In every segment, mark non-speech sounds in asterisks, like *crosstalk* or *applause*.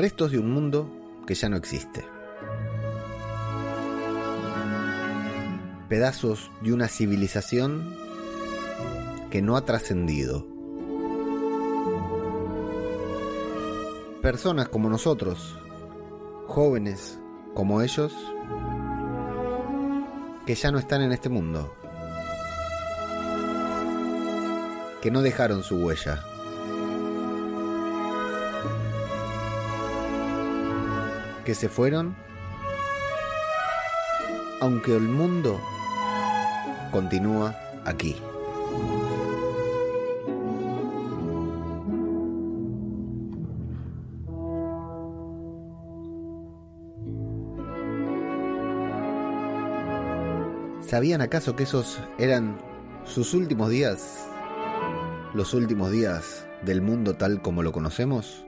restos de un mundo que ya no existe. Pedazos de una civilización que no ha trascendido. Personas como nosotros, jóvenes como ellos, que ya no están en este mundo, que no dejaron su huella. Que se fueron, aunque el mundo continúa aquí. ¿Sabían acaso que esos eran sus últimos días? ¿Los últimos días del mundo tal como lo conocemos?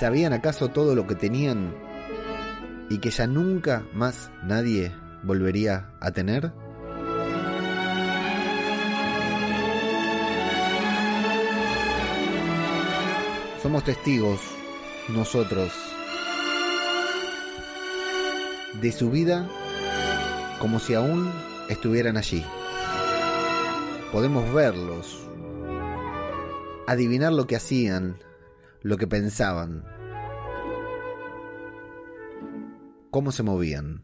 ¿Sabían acaso todo lo que tenían y que ya nunca más nadie volvería a tener? Somos testigos, nosotros, de su vida como si aún estuvieran allí. Podemos verlos, adivinar lo que hacían, lo que pensaban, cómo se movían.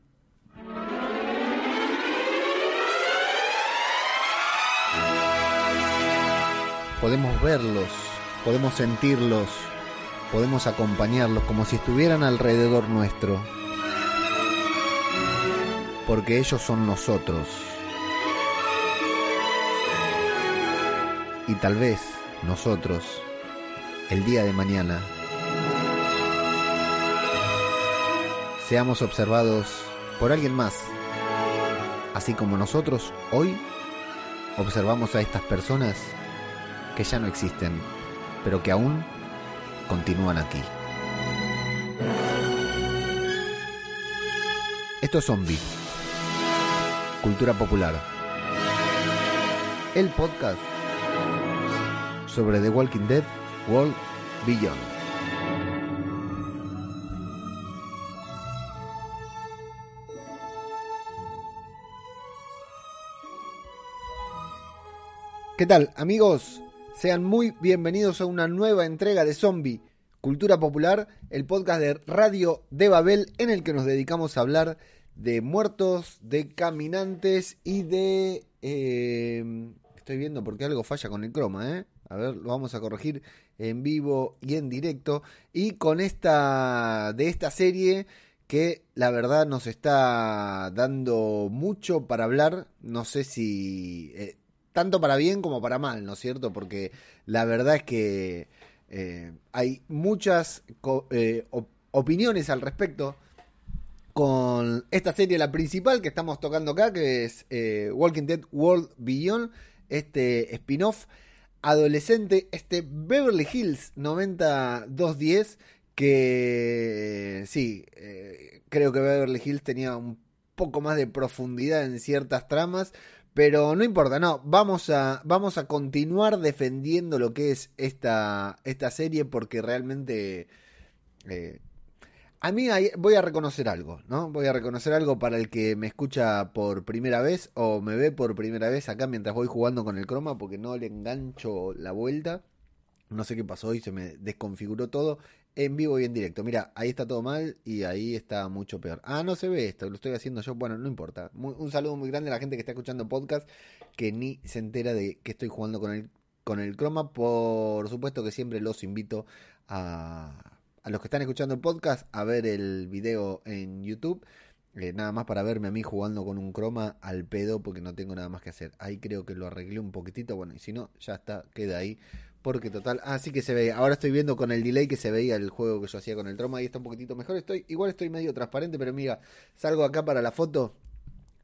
Podemos verlos, podemos sentirlos, podemos acompañarlos como si estuvieran alrededor nuestro, porque ellos son nosotros. Y tal vez nosotros el día de mañana seamos observados por alguien más, así como nosotros hoy observamos a estas personas que ya no existen, pero que aún continúan aquí. Esto es Zombie, Cultura Popular, el podcast sobre The Walking Dead World Beyond. ¿Qué tal amigos? Sean muy bienvenidos a una nueva entrega de Zombie, Cultura Popular, el podcast de Radio de Babel en el que nos dedicamos a hablar de muertos, de caminantes y de... Eh, estoy viendo porque algo falla con el croma, ¿eh? A ver, lo vamos a corregir en vivo y en directo. Y con esta de esta serie que la verdad nos está dando mucho para hablar. No sé si eh, tanto para bien como para mal, ¿no es cierto? Porque la verdad es que eh, hay muchas eh, opiniones al respecto con esta serie, la principal que estamos tocando acá, que es Walking Dead World Beyond, este spin-off adolescente, este Beverly Hills 9210, que sí, eh, creo que Beverly Hills tenía un poco más de profundidad en ciertas tramas, pero no importa, no, vamos a, vamos a continuar defendiendo lo que es esta, esta serie porque realmente eh, a mí voy a reconocer algo, ¿no? Voy a reconocer algo para el que me escucha por primera vez o me ve por primera vez acá mientras voy jugando con el croma porque no le engancho la vuelta. No sé qué pasó y se me desconfiguró todo en vivo y en directo. Mira, ahí está todo mal y ahí está mucho peor. Ah, no se ve esto, lo estoy haciendo yo. Bueno, no importa. un saludo muy grande a la gente que está escuchando podcast que ni se entera de que estoy jugando con el, con el croma. Por supuesto que siempre los invito a a los que están escuchando el podcast a ver el video en YouTube. Eh, nada más para verme a mí jugando con un croma al pedo porque no tengo nada más que hacer. Ahí creo que lo arreglé un poquitito. Bueno, y si no, ya está, queda ahí. Porque total, ah, sí que se ve. Ahora estoy viendo con el delay que se veía el juego que yo hacía con el troma. Ahí está un poquitito mejor. Estoy, igual estoy medio transparente, pero mira, salgo acá para la foto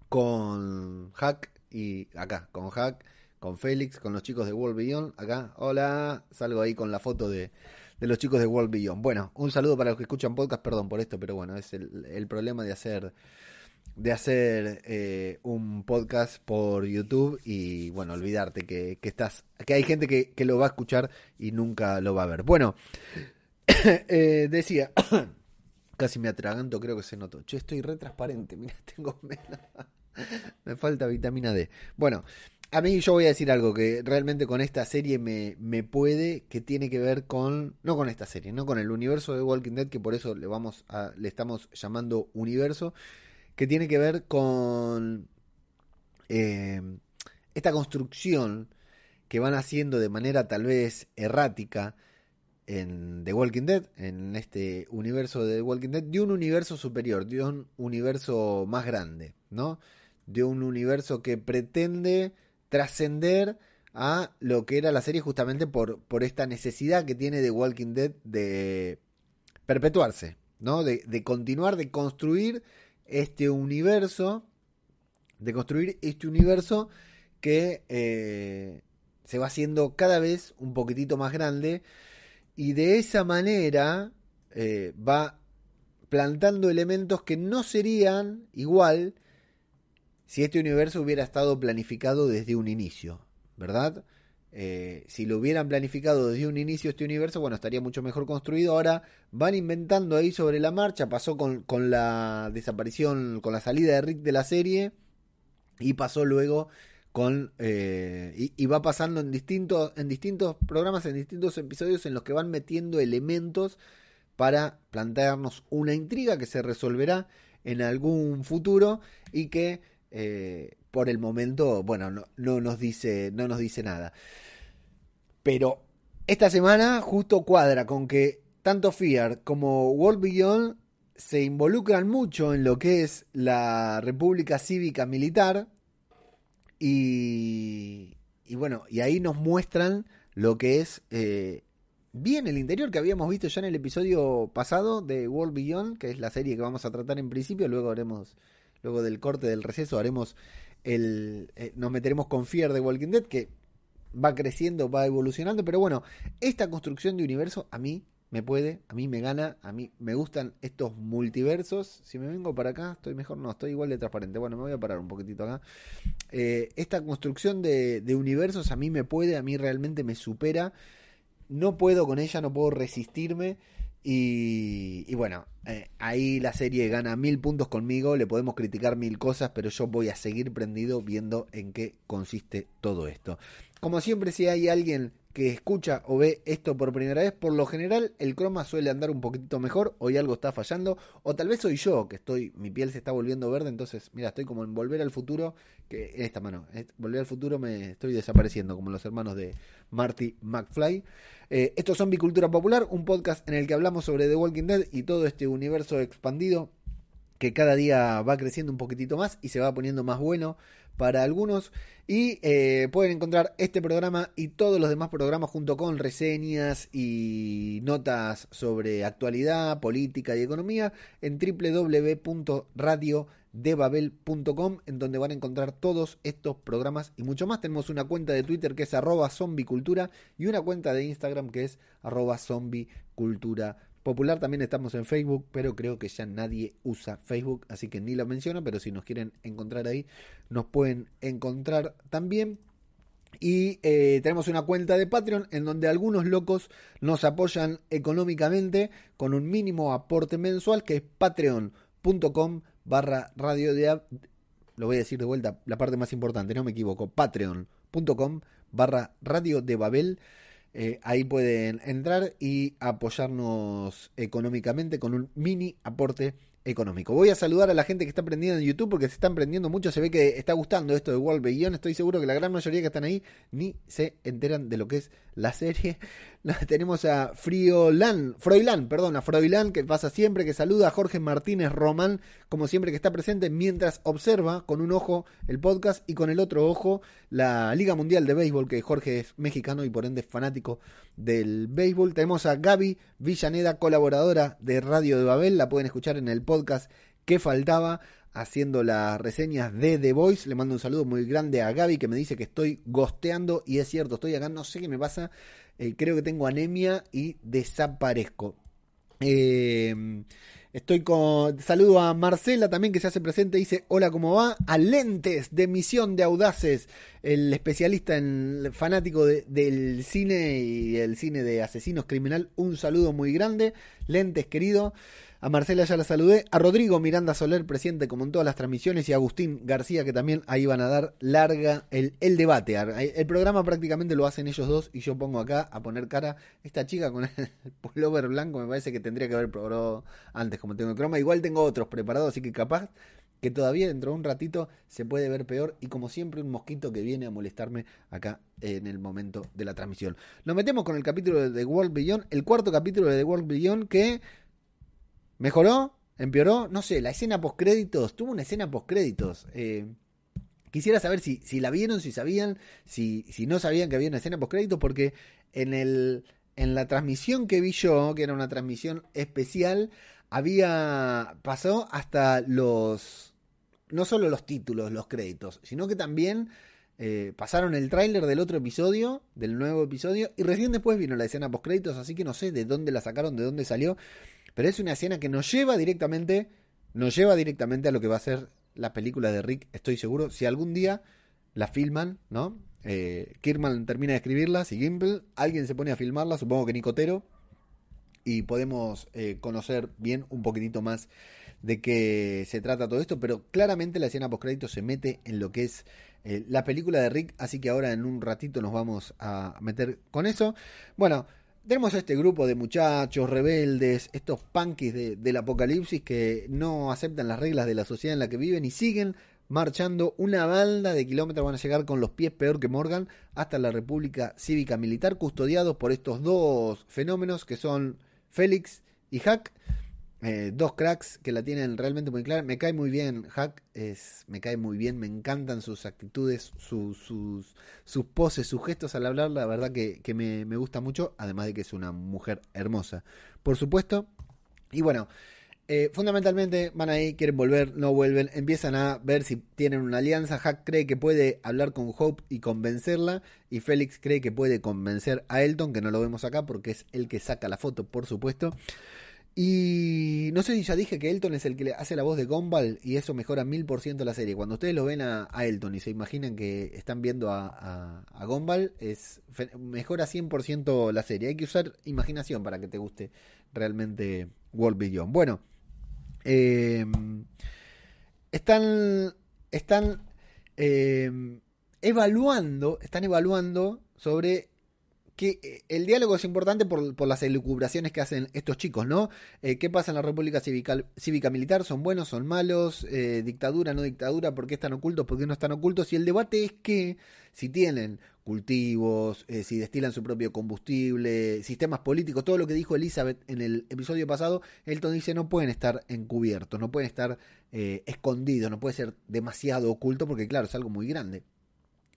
con Hack y acá, con Hack, con Félix, con los chicos de World Beyond. Acá, hola, salgo ahí con la foto de, de los chicos de World Beyond. Bueno, un saludo para los que escuchan podcast, perdón por esto, pero bueno, es el, problema de hacer de hacer eh, un podcast por YouTube y bueno, olvidarte que, estás, que hay gente que, lo va a escuchar y nunca lo va a ver. Bueno, *coughs* eh, decía, *coughs* casi me atraganto, creo que se notó. Yo estoy re transparente, mira, *laughs* tengo me falta vitamina D. Bueno, a mí yo voy a decir algo que realmente con esta serie me, me, puede, que tiene que ver con, no con esta serie, no con el universo de Walking Dead, que por eso le, vamos a, le estamos llamando universo, que tiene que ver con eh, esta construcción que van haciendo de manera tal vez errática en The Walking Dead, en este universo de The Walking Dead, de un universo superior, de un universo más grande, ¿no? De un universo que pretende trascender a lo que era la serie justamente por, por esta necesidad que tiene The Walking Dead de perpetuarse, ¿no? De, de continuar, de construir este universo, de construir este universo que eh, se va haciendo cada vez un poquitito más grande y de esa manera eh, va plantando elementos que no serían igual si este universo hubiera estado planificado desde un inicio, ¿verdad? Eh, si lo hubieran planificado desde un inicio este universo, bueno, estaría mucho mejor construido. Ahora van inventando ahí sobre la marcha. Pasó con, la desaparición, con la salida de Rick de la serie. Y pasó luego con. Eh, y, va pasando en distintos, en distintos programas, en distintos episodios en los que van metiendo elementos para plantearnos una intriga que se resolverá en algún futuro y que eh, por el momento, bueno, no, no, nos dice, no nos dice nada. Pero esta semana justo cuadra con que tanto Fear como World Beyond se involucran mucho en lo que es la República Cívica Militar y, y bueno, y ahí nos muestran lo que es eh, bien el interior que habíamos visto ya en el episodio pasado de World Beyond, que es la serie que vamos a tratar en principio, luego haremos, luego del corte del receso haremos eh, nos meteremos con Fear de Walking Dead, que va creciendo, va evolucionando, pero bueno, esta construcción de universo a mí me puede, a mí me gana, a mí me gustan estos multiversos. Si me vengo para acá, estoy mejor, no, estoy igual de transparente. Bueno, me voy a parar un poquitito acá. Eh, esta construcción de, universos a mí me puede, a mí realmente me supera. No puedo con ella, no puedo resistirme. Y, bueno, eh, ahí la serie gana mil puntos conmigo, le podemos criticar mil cosas, pero yo voy a seguir prendido viendo en qué consiste todo esto. Como siempre, si hay alguien que escucha o ve esto por primera vez, por lo general el croma suele andar un poquitito mejor, hoy algo está fallando, o tal vez soy yo, que estoy, mi piel se está volviendo verde, entonces, mira, estoy como en volver al futuro, que en esta mano, volver al futuro me estoy desapareciendo, como los hermanos de Marty McFly. Eh, esto es Zombie Cultura Popular, un podcast en el que hablamos sobre The Walking Dead y todo este universo expandido que cada día va creciendo un poquitito más y se va poniendo más bueno para algunos. Y eh, pueden encontrar este programa y todos los demás programas junto con reseñas y notas sobre actualidad, política y economía en www.radiodebabel.com en donde van a encontrar todos estos programas y mucho más. Tenemos una cuenta de Twitter que es arroba zombicultura y una cuenta de Instagram que es arroba zombicultura Popular también estamos en Facebook, pero creo que ya nadie usa Facebook, así que ni lo menciono, pero si nos quieren encontrar ahí, nos pueden encontrar también. Y eh, tenemos una cuenta de Patreon en donde algunos locos nos apoyan económicamente con un mínimo aporte mensual que es patreon.com barra radio de... Lo voy a decir de vuelta, la parte más importante, no me equivoco, patreon.com barra radio de Babel. Eh, ahí pueden entrar y apoyarnos económicamente con un mini aporte económico. Voy a saludar a la gente que está aprendiendo en YouTube porque se están aprendiendo mucho. Se ve que está gustando esto de World Beyond. Estoy seguro que la gran mayoría que están ahí ni se enteran de lo que es la serie. *laughs* Tenemos a Friolan, Froilán, perdón, a Froilán que pasa siempre, que saluda a Jorge Martínez Román, como siempre que está presente, mientras observa con un ojo el podcast y con el otro ojo la Liga Mundial de Béisbol, que Jorge es mexicano y por ende fanático del béisbol. Tenemos a Gaby Villaneda, colaboradora de Radio de Babel, la pueden escuchar en el podcast que faltaba haciendo las reseñas de The Voice. Le mando un saludo muy grande a Gaby que me dice que estoy gosteando y es cierto, estoy acá, no sé qué me pasa, eh, creo que tengo anemia y desaparezco. Eh, Estoy con. Saludo a Marcela también que se hace presente. Dice: Hola, ¿cómo va? A Lentes de Misión de Audaces, el especialista en fanático del cine y el cine de asesinos criminal. Un saludo muy grande. Lentes, querido. A Marcela ya la saludé. A Rodrigo Miranda Soler, presidente como en todas las transmisiones. Y a Agustín García, que también ahí van a dar larga el, debate. El programa prácticamente lo hacen ellos dos. Y yo pongo acá a poner cara. Esta chica con el *laughs* pullover blanco me parece que tendría que haber probado antes, como tengo el croma. Igual tengo otros preparados, así que capaz que todavía dentro de un ratito se puede ver peor y como siempre un mosquito que viene a molestarme acá en el momento de la transmisión. Nos metemos con el capítulo de The World Beyond, el cuarto capítulo de The World Beyond que ¿Mejoró? ¿Empeoró? No sé, la escena postcréditos, tuvo una escena postcréditos. Eh, quisiera saber si, si, la vieron, si sabían, si, si no sabían que había una escena postcréditos, porque en, el, en la transmisión que vi yo, que era una transmisión especial, había pasó hasta los no solo los títulos, los créditos, sino que también eh, pasaron el tráiler del otro episodio, del nuevo episodio, y recién después vino la escena postcréditos, así que no sé de dónde la sacaron, de dónde salió, pero es una escena que nos lleva directamente, nos lleva directamente a lo que va a ser la película de Rick, estoy seguro. Si algún día la filman, ¿no? Eh, Kirman termina de escribirla, si Gimple, alguien se pone a filmarla, supongo que Nicotero, y podemos eh, conocer bien un poquitito más de qué se trata todo esto, pero claramente la escena post se mete en lo que es eh, la película de Rick, así que ahora en un ratito nos vamos a meter con eso. Bueno, tenemos a este grupo de muchachos rebeldes, estos punkis del apocalipsis que no aceptan las reglas de la sociedad en la que viven y siguen marchando una banda de kilómetros, van a llegar con los pies peor que Morgan hasta la República Cívica Militar, custodiados por estos dos fenómenos que son Félix y Hack. Eh, dos cracks que la tienen realmente muy clara. Me cae muy bien Hack, es, me cae muy bien, me encantan sus actitudes, sus, sus poses, sus gestos al hablar, la verdad que, me, gusta mucho, además de que es una mujer hermosa, por supuesto. Y bueno, eh, fundamentalmente van ahí, quieren volver, no vuelven, empiezan a ver si tienen una alianza. Hack cree que puede hablar con Hope y convencerla, y Félix cree que puede convencer a Elton, que no lo vemos acá porque es el que saca la foto, por supuesto. Y no sé si ya dije que Elton es el que le hace la voz de Gumball y eso mejora mil por ciento la serie. Cuando ustedes lo ven a, Elton y se imaginan que están viendo a, a, a Gumball, es, mejora 100% la serie. Hay que usar imaginación para que te guste realmente World Beyond. Bueno, eh, están, están eh, evaluando, están evaluando sobre que eh, el diálogo es importante por, por, las elucubraciones que hacen estos chicos, ¿no? Eh, ¿Qué pasa en la República Cívica, Cívica Militar? ¿Son buenos? ¿Son malos? Eh, ¿Dictadura? ¿No dictadura? ¿Por qué están ocultos? ¿Por qué no están ocultos? Y el debate es que si tienen cultivos, si destilan su propio combustible, sistemas políticos, todo lo que dijo Elizabeth en el episodio pasado, Elton dice no pueden estar encubiertos, no pueden estar escondidos, no puede ser demasiado oculto porque claro, es algo muy grande.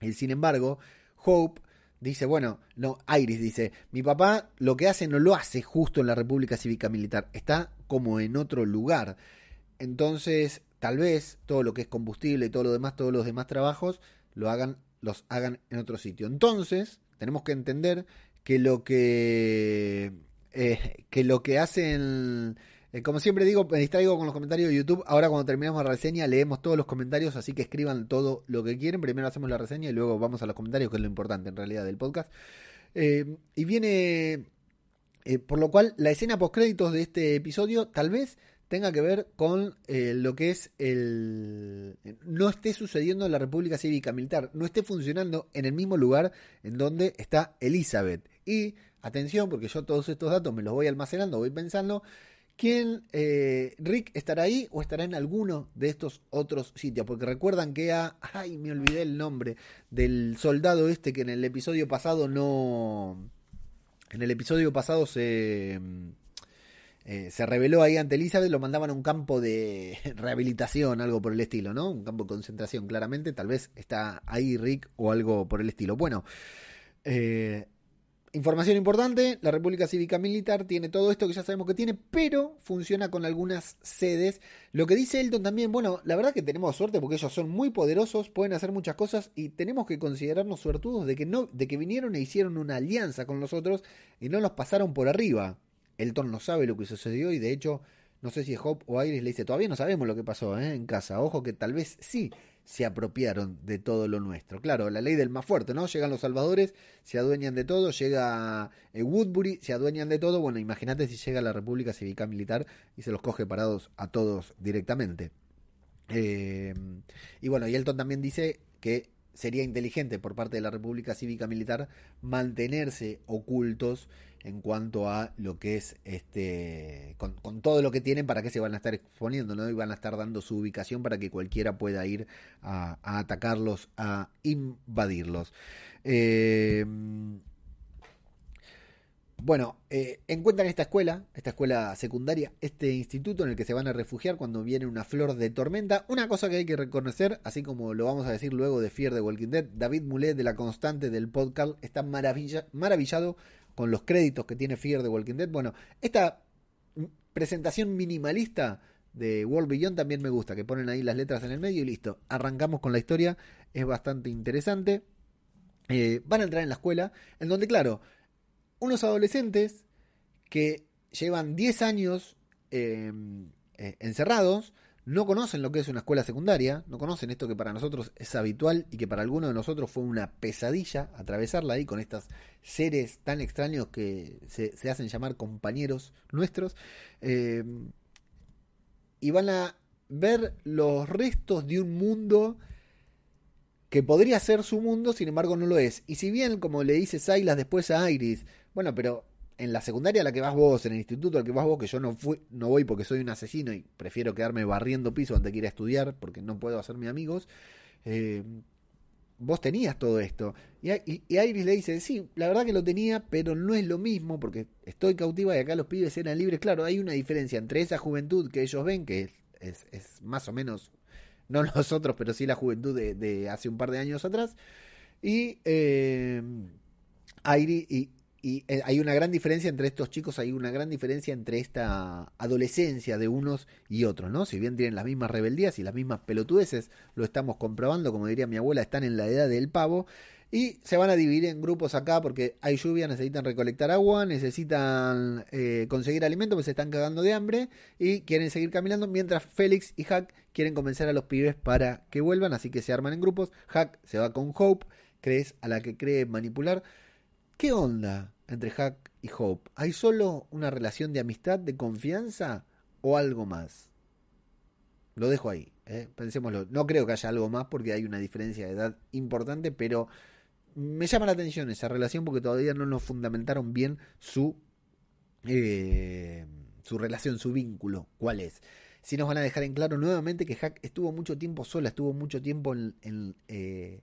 Y sin embargo, Hope dice, bueno, no, Iris dice, mi papá lo que hace no lo hace justo en la República Cívica Militar, está como en otro lugar. Entonces, tal vez todo lo que es combustible todo lo demás, todos los demás trabajos, lo hagan, los hagan en otro sitio. Entonces, tenemos que entender que lo que, eh, que lo que hacen eh, como siempre digo, me distraigo con los comentarios de YouTube. Ahora cuando terminamos la reseña leemos todos los comentarios, así que escriban todo lo que quieren. Primero hacemos la reseña y luego vamos a los comentarios, que es lo importante en realidad del podcast. Eh, y viene, eh, por lo cual, la escena post créditos de este episodio tal vez tenga que ver con lo que es el... no esté sucediendo en la República Cívica Militar, no esté funcionando en el mismo lugar en donde está Elizabeth. Y atención, porque yo todos estos datos me los voy almacenando, voy pensando, ¿Quién, eh, Rick, estará ahí o estará en alguno de estos otros sitios? Porque recuerdan que a, ay, me olvidé el nombre del soldado este que en el episodio pasado no, en el episodio pasado se, mm, eh, se reveló ahí ante Elizabeth, lo mandaban a un campo de *laughs* rehabilitación, algo por el estilo, ¿no? Un campo de concentración, claramente, tal vez está ahí Rick o algo por el estilo. Bueno, eh, Información importante, la República Cívica Militar tiene todo esto que ya sabemos que tiene, pero funciona con algunas sedes. Lo que dice Elton también, bueno, la verdad que tenemos suerte porque ellos son muy poderosos, pueden hacer muchas cosas y tenemos que considerarnos suertudos de que, no, de que vinieron e hicieron una alianza con nosotros y no nos pasaron por arriba. Elton no sabe lo que sucedió y de hecho no sé si es Hope o Iris, le dice, todavía no sabemos lo que pasó ¿eh? en casa, ojo que tal vez sí se apropiaron de todo lo nuestro. Claro, la ley del más fuerte, ¿no? Llegan los salvadores, se adueñan de todo, llega eh, Woodbury, se adueñan de todo. Bueno, imagínate si llega la República Cívica Militar y se los coge parados a todos directamente. Eh, y bueno, y Elton también dice que sería inteligente por parte de la República Cívica Militar mantenerse ocultos en cuanto a lo que es este con, todo lo que tienen para que se van a estar exponiendo no y van a estar dando su ubicación para que cualquiera pueda ir a, atacarlos a invadirlos eh, bueno, encuentran esta escuela, esta escuela secundaria, este instituto en el que se van a refugiar cuando viene una flor de tormenta. Una cosa que hay que reconocer, así como lo vamos a decir luego de Fear de Walking Dead, David Mulet de la constante del podcast está maravillado con los créditos que tiene Fear de Walking Dead. Bueno, esta presentación minimalista de World Beyond también me gusta, que ponen ahí las letras en el medio y listo. Arrancamos con la historia, es bastante interesante. Eh, van a entrar en la escuela, en donde, claro, unos adolescentes que llevan 10 años em, eh, encerrados, no conocen lo que es una escuela secundaria, no conocen esto que para nosotros es habitual y que para algunos de nosotros fue una pesadilla atravesarla ahí con estos seres tan extraños que se, hacen llamar compañeros nuestros. Eh, y van a ver los restos de un mundo que podría ser su mundo, sin embargo no lo es. Y si bien, como le dice Silas después a Iris, bueno, pero en la secundaria a la que vas vos, en el instituto al que vas vos, que yo no, fui, no voy porque soy un asesino y prefiero quedarme barriendo piso antes de ir a estudiar porque no puedo hacerme amigos, eh, vos tenías todo esto. Y, Iris le dice, sí, la verdad que lo tenía, pero no es lo mismo porque estoy cautiva y acá los pibes eran libres. Claro, hay una diferencia entre esa juventud que ellos ven, que es, es, más o menos, no *laughs* nosotros, pero sí la juventud de, hace un par de años atrás, y... Eh, y, y eh, hay una gran diferencia entre estos chicos, hay una gran diferencia entre esta adolescencia de unos y otros, ¿no? Si bien tienen las mismas rebeldías y las mismas pelotudeces, lo estamos comprobando, como diría mi abuela, están en la edad del pavo. Y se van a dividir en grupos acá porque hay lluvia, necesitan recolectar agua, necesitan eh, conseguir alimento, pues se están cagando de hambre y quieren seguir caminando, mientras Félix y Hack quieren convencer a los pibes para que vuelvan, así que se arman en grupos. Hack se va con Hope, crees a la que cree manipular. ¿Qué onda? Entre Hack y Hope? ¿Hay solo una relación de amistad, de confianza o algo más? Lo dejo ahí, ¿eh? pensémoslo. No creo que haya algo más porque hay una diferencia de edad importante, pero me llama la atención esa relación porque todavía no nos fundamentaron bien su, eh, su relación, su vínculo. ¿Cuál es? Si nos van a dejar en claro nuevamente que Hack estuvo mucho tiempo sola, estuvo mucho tiempo en, eh,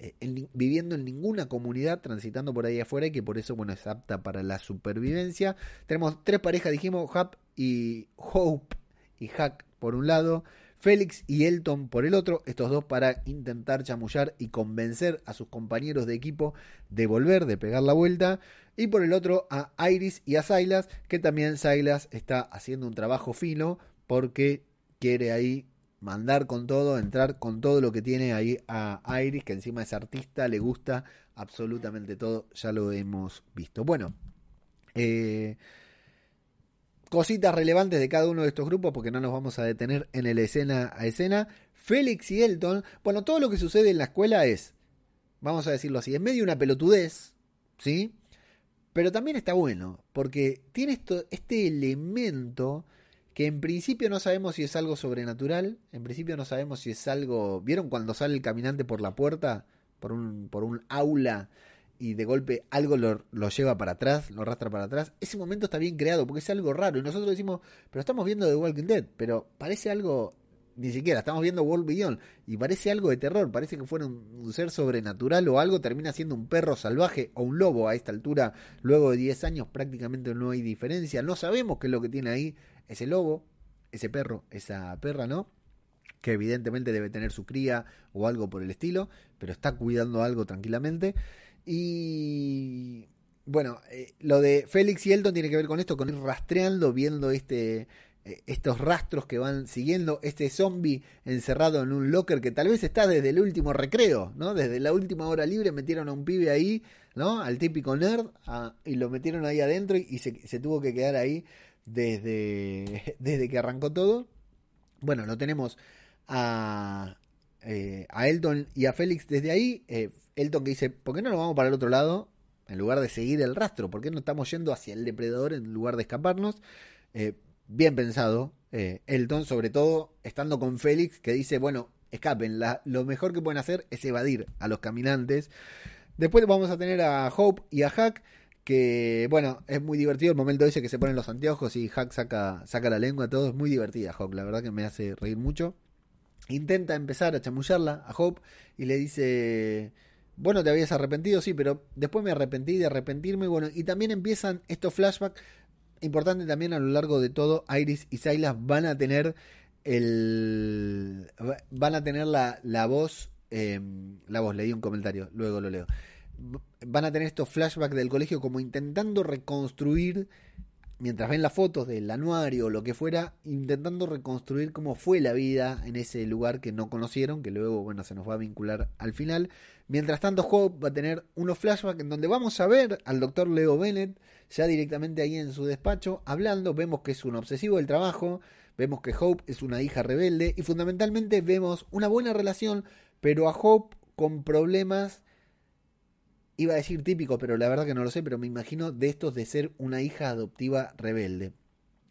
eh, viviendo en ninguna comunidad, transitando por ahí afuera y que por eso, bueno, es apta para la supervivencia. Tenemos tres parejas, dijimos, Hap y Hope y Hack por un lado, Félix y Elton por el otro, estos dos para intentar chamullar y convencer a sus compañeros de equipo de volver, de pegar la vuelta, y por el otro a Iris y a Silas, que también Silas está haciendo un trabajo fino porque quiere ahí mandar con todo, entrar con todo lo que tiene ahí a Iris, que encima es artista, le gusta absolutamente todo, ya lo hemos visto. Bueno, eh, cositas relevantes de cada uno de estos grupos, porque no nos vamos a detener en el escena a escena. Félix y Elton, bueno, todo lo que sucede en la escuela es, vamos a decirlo así, es medio una pelotudez, ¿sí? Pero también está bueno, porque tiene esto, este elemento que en principio no sabemos si es algo sobrenatural, en principio no sabemos si es algo... ¿Vieron cuando sale el caminante por la puerta, por un, por un aula, y de golpe algo lo, lleva para atrás, lo arrastra para atrás? Ese momento está bien creado, porque es algo raro, y nosotros decimos, pero estamos viendo The Walking Dead, pero parece algo... Ni siquiera, estamos viendo World Beyond y parece algo de terror, parece que fuera un, ser sobrenatural o algo, termina siendo un perro salvaje o un lobo a esta altura, luego de 10 años prácticamente no hay diferencia, no sabemos qué es lo que tiene ahí, ese lobo, ese perro, esa perra, ¿no? Que evidentemente debe tener su cría o algo por el estilo, pero está cuidando algo tranquilamente. Y bueno, eh, lo de Félix y Elton tiene que ver con esto, con ir rastreando, viendo este, estos rastros que van siguiendo, este zombie encerrado en un locker que tal vez está desde el último recreo, ¿no? Desde la última hora libre metieron a un pibe ahí, ¿no? Al típico nerd, y lo metieron ahí adentro y se, se tuvo que quedar ahí desde, *laughs* desde que arrancó todo. Bueno, lo tenemos a, eh, a Elton y a Félix desde ahí. Eh, Elton que dice, ¿por qué no nos vamos para el otro lado? En lugar de seguir el rastro, ¿por qué no estamos yendo hacia el depredador en lugar de escaparnos? Eh, bien pensado, Elton, sobre todo estando con Félix, que dice, bueno, escapen, lo mejor que pueden hacer es evadir a los caminantes. Después vamos a tener a Hope y a Hack, que bueno, es muy divertido el momento ese que se ponen los anteojos y Hack saca, saca la lengua, todo es muy divertida Hope, la verdad que me hace reír mucho intenta empezar a chamullarla a Hope y le dice, bueno, te habías arrepentido, sí, pero después me arrepentí de arrepentirme, bueno, y también empiezan estos flashbacks, importante también a lo largo de todo, Iris y Silas van a tener el... van a tener la, la voz, em, la voz, leí un comentario, luego lo leo, van a tener estos flashbacks del colegio como intentando reconstruir mientras ven las fotos del anuario o lo que fuera, intentando reconstruir cómo fue la vida en ese lugar que no conocieron, que luego, bueno, se nos va a vincular al final. Mientras tanto, Hope va a tener unos flashbacks en donde vamos a ver al doctor Leo Bennett ya directamente ahí en su despacho hablando. Vemos que es un obsesivo del trabajo, vemos que Hope es una hija rebelde y fundamentalmente vemos una buena relación, pero a Hope con problemas iba a decir típico, pero la verdad que no lo sé, pero me imagino de estos de ser una hija adoptiva rebelde.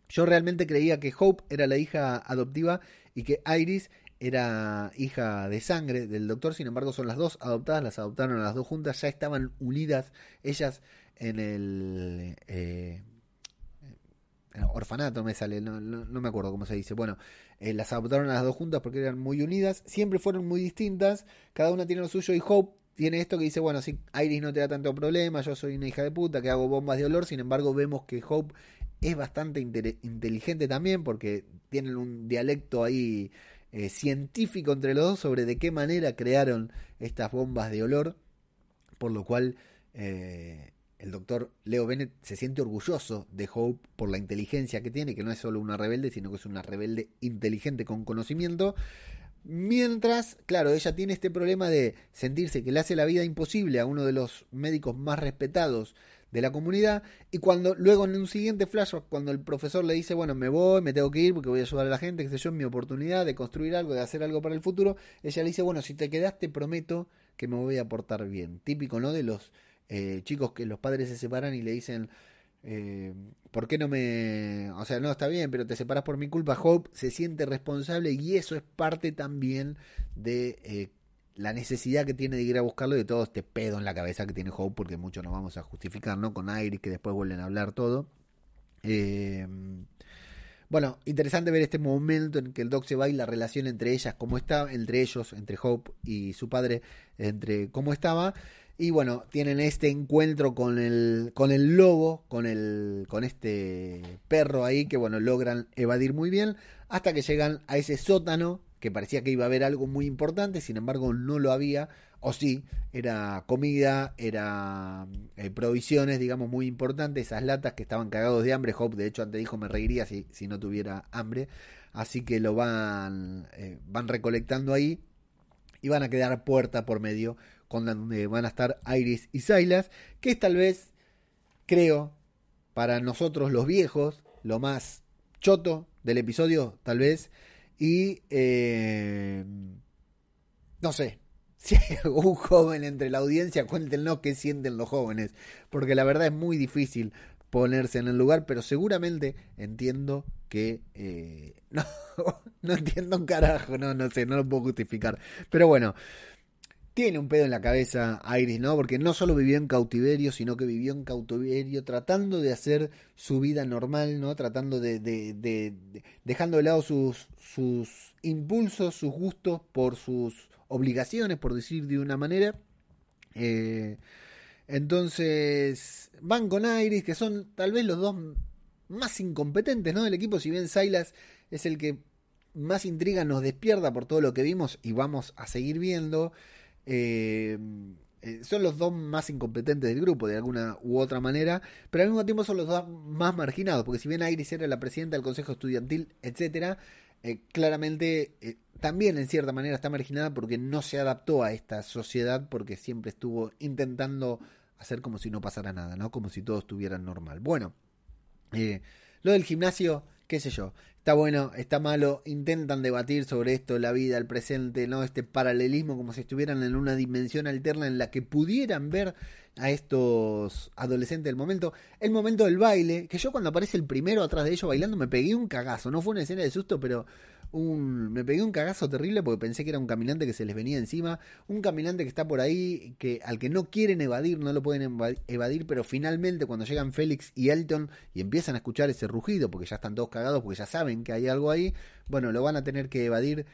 Yo realmente creía que Hope era la hija adoptiva y que Iris era hija de sangre del doctor, sin embargo son las dos adoptadas, las adoptaron las dos juntas, ya estaban unidas ellas en el eh, orfanato, me sale, no, me acuerdo cómo se dice. Bueno, eh, las adoptaron a las dos juntas porque eran muy unidas, siempre fueron muy distintas, cada una tiene lo suyo y Hope tiene esto que dice, bueno, si Iris no te da tanto problema, yo soy una hija de puta que hago bombas de olor, sin embargo vemos que Hope es bastante inteligente también porque tienen un dialecto ahí eh, científico entre los dos sobre de qué manera crearon estas bombas de olor, por lo cual eh, el doctor Leo Bennett se siente orgulloso de Hope por la inteligencia que tiene, que no es solo una rebelde, sino que es una rebelde inteligente con conocimiento. Mientras, claro, ella tiene este problema de sentirse que le hace la vida imposible a uno de los médicos más respetados de la comunidad y cuando luego en un siguiente flashback cuando el profesor le dice bueno me voy me tengo que ir porque voy a ayudar a la gente que sé yo mi oportunidad de construir algo de hacer algo para el futuro ella le dice bueno si te quedaste prometo que me voy a portar bien típico no de los eh, chicos que los padres se separan y le dicen eh, ¿Por qué no me.? O sea, no, está bien, pero te separas por mi culpa. Hope se siente responsable y eso es parte también de eh, la necesidad que tiene de ir a buscarlo y de todo este pedo en la cabeza que tiene Hope, porque muchos nos vamos a justificar, ¿no? Con Iris, que después vuelven a hablar todo. Eh, bueno, interesante ver este momento en que el Doc se va y la relación entre ellas, cómo está, entre ellos, entre Hope y su padre, entre cómo estaba. Y bueno, tienen este encuentro con el, con el lobo, con, el, con este perro ahí, que bueno, logran evadir muy bien, hasta que llegan a ese sótano, que parecía que iba a haber algo muy importante, sin embargo no lo había, o sí, era comida, era eh, provisiones, digamos, muy importantes, esas latas que estaban cagados de hambre, Hope de hecho antes dijo me reiría si, si no tuviera hambre, así que lo van, eh, van recolectando ahí y van a quedar puerta por medio con donde van a estar Iris y Silas, que es tal vez, creo, para nosotros los viejos, lo más choto del episodio, tal vez, y eh, no sé, *laughs* si hay algún joven entre la audiencia, cuéntenos qué sienten los jóvenes, porque la verdad es muy difícil ponerse en el lugar, pero seguramente entiendo que eh, *laughs* no, no entiendo un carajo, no, no sé, no lo puedo justificar, pero bueno, tiene un pedo en la cabeza Iris, ¿no? Porque no solo vivió en cautiverio, sino que vivió en cautiverio tratando de hacer su vida normal, ¿no? Tratando de, de, dejando de lado sus, impulsos, sus gustos por sus obligaciones, por decir de una manera. Eh, entonces, van con Iris, que son tal vez los dos más incompetentes, ¿no? Del equipo, si bien Silas es el que más intriga nos despierta por todo lo que vimos y vamos a seguir viendo. Eh, eh, son los dos más incompetentes del grupo, de alguna u otra manera, pero al mismo tiempo son los dos más marginados, porque si bien Iris era la presidenta del consejo estudiantil, etcétera, eh, claramente también en cierta manera está marginada porque no se adaptó a esta sociedad, porque siempre estuvo intentando hacer como si no pasara nada, ¿no? Como si todo estuviera normal. Bueno, Lo del gimnasio, qué sé yo. Está bueno, está malo, intentan debatir sobre esto, la vida, el presente, ¿no? Este paralelismo como si estuvieran en una dimensión alterna en la que pudieran ver a estos adolescentes del momento. El momento del baile, que yo cuando aparece el primero atrás de ellos bailando me pegué un cagazo. No fue una escena de susto, pero un, me pegué un cagazo terrible porque pensé que era un caminante que se les venía encima. Un caminante que está por ahí, que al que no quieren evadir, no lo pueden evadir, pero finalmente cuando llegan Félix y Elton y empiezan a escuchar ese rugido, porque ya están todos cagados, porque ya saben que hay algo ahí, bueno, lo van a tener que evadir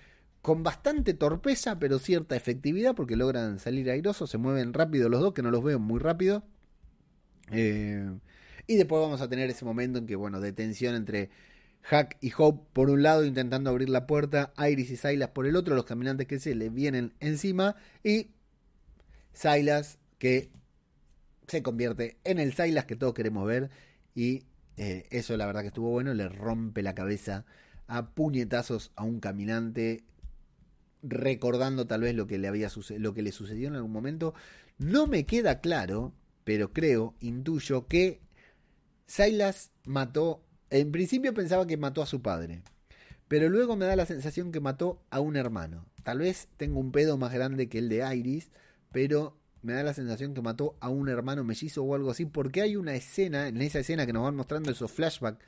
con bastante torpeza, pero cierta efectividad, porque logran salir airosos, se mueven rápido los dos, que no los veo muy rápido. Eh, y después vamos a tener ese momento en que, bueno, de tensión entre Hack y Hope por un lado intentando abrir la puerta, Iris y Silas por el otro, los caminantes que se le vienen encima y Silas que se convierte en el Silas que todos queremos ver y eh, eso la verdad que estuvo bueno, le rompe la cabeza a puñetazos a un caminante recordando tal vez lo que le había lo que le sucedió en algún momento. No me queda claro, pero creo, intuyo que Silas mató en principio pensaba que mató a su padre, pero luego me da la sensación que mató a un hermano. Tal vez tengo un pedo más grande que el de Iris, pero me da la sensación que mató a un hermano mellizo o algo así, porque hay una escena, en esa escena que nos van mostrando esos flashbacks.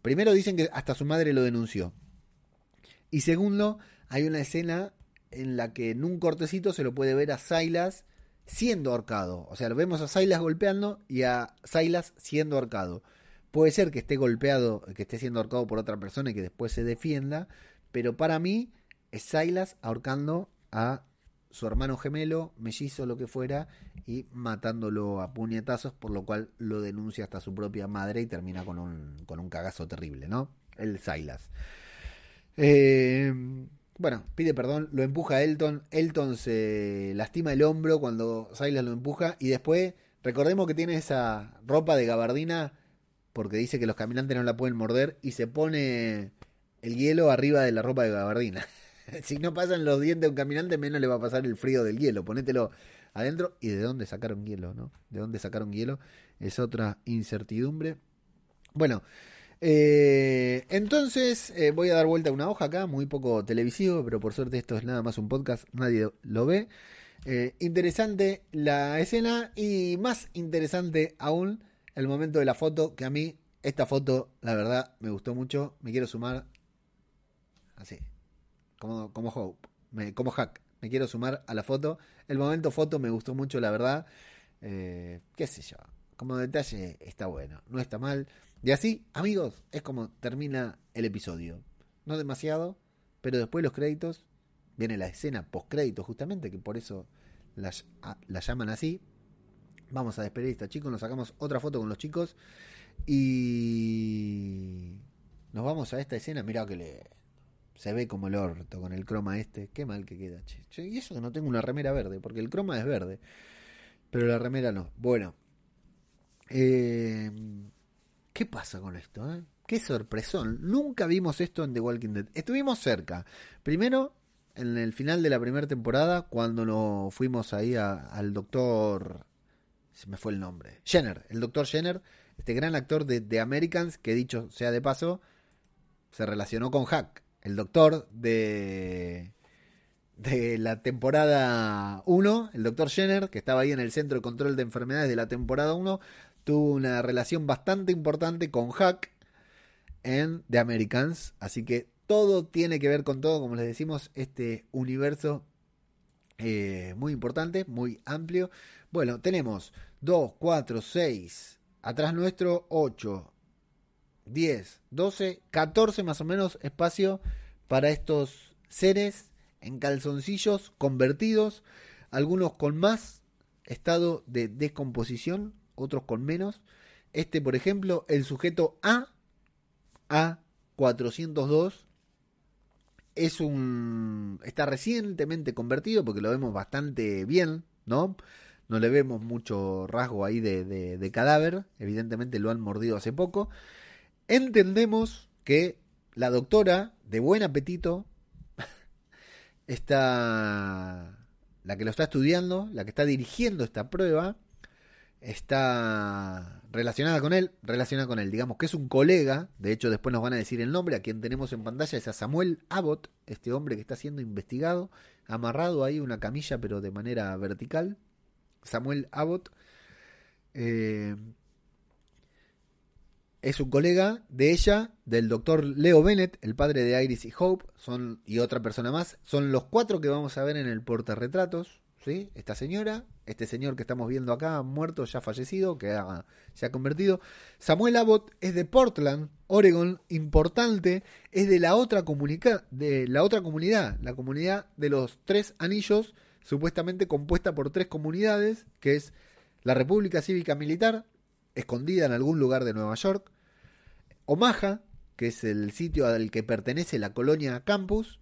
Primero dicen que hasta su madre lo denunció. Y segundo, hay una escena en la que en un cortecito se lo puede ver a Silas siendo ahorcado. O sea, lo vemos a Silas golpeando y a Silas siendo ahorcado. Puede ser que esté golpeado, que esté siendo ahorcado por otra persona y que después se defienda, pero para mí es Silas ahorcando a su hermano gemelo, mellizo, lo que fuera, y matándolo a puñetazos, por lo cual lo denuncia hasta su propia madre y termina con un, con un cagazo terrible, ¿no? El Silas. Eh, bueno, pide perdón, lo empuja a Elton, Elton se lastima el hombro cuando Silas lo empuja y después, recordemos que tiene esa ropa de gabardina porque dice que los caminantes no la pueden morder y se pone el hielo arriba de la ropa de gabardina. *laughs* si no pasan los dientes de un caminante, menos le va a pasar el frío del hielo. Ponételo adentro. ¿Y de dónde sacaron hielo, no? ¿De dónde sacaron hielo? Es otra incertidumbre. Bueno, eh, entonces eh, voy a dar vuelta a una hoja acá, muy poco televisivo, pero por suerte esto es nada más un podcast, nadie lo ve. Eh, interesante la escena y más interesante aún el momento de la foto, que a mí esta foto, la verdad, me gustó mucho. Me quiero sumar así, como, como Hope, me, como Hack. Me quiero sumar a la foto. El momento foto me gustó mucho, la verdad. Eh, qué sé yo, como detalle está bueno, no está mal. Y así, amigos, es como termina el episodio. No demasiado, pero después los créditos, viene la escena post créditos justamente, que por eso la llaman así. Vamos a despedir a esta chicos, nos sacamos otra foto con los chicos y nos vamos a esta escena. Mirá que le se ve como el orto con el croma este. Qué mal que queda, che. Y eso que no tengo una remera verde, porque el croma es verde, pero la remera no. Bueno, eh, ¿qué pasa con esto? Eh? Qué sorpresón. Nunca vimos esto en The Walking Dead. Estuvimos cerca. Primero, en el final de la primera temporada, cuando nos fuimos ahí al doctor se me fue el nombre. Jenner, el doctor Jenner, este gran actor de The Americans, que dicho sea de paso, se relacionó con Hack, el doctor de, de la temporada 1, el doctor Jenner, que estaba ahí en el centro de control de enfermedades de la temporada 1, tuvo una relación bastante importante con Hack en The Americans, así que todo tiene que ver con todo, como les decimos, este universo eh, muy importante, muy amplio. Bueno, tenemos 2, 4, 6, atrás nuestro 8, 10, 12, 14 más o menos espacio para estos seres en calzoncillos convertidos, algunos con más estado de descomposición, otros con menos. Este, por ejemplo, el sujeto A, A402, es un está recientemente convertido porque lo vemos bastante bien, ¿no? No le vemos mucho rasgo ahí de, de, cadáver, evidentemente lo han mordido hace poco. Entendemos que la doctora, de buen apetito, *laughs* está la que lo está estudiando, la que está dirigiendo esta prueba, está relacionada con él, relacionada con él, digamos que es un colega, de hecho después nos van a decir el nombre, a quien tenemos en pantalla es a Samuel Abbott, este hombre que está siendo investigado, amarrado ahí una camilla pero de manera vertical, Samuel Abbott. Eh, es un colega de ella, del doctor Leo Bennett, el padre de Iris y Hope, son, y otra persona más. Son los cuatro que vamos a ver en el portarretratos. ¿sí? Esta señora, este señor que estamos viendo acá, muerto, ya fallecido, que se ha convertido. Samuel Abbott es de Portland, Oregon, importante, es de la otra, de la otra comunidad, la comunidad de los tres anillos, supuestamente compuesta por tres comunidades, que es la República Cívica Militar, escondida en algún lugar de Nueva York, Omaha, que es el sitio al que pertenece la colonia Campus,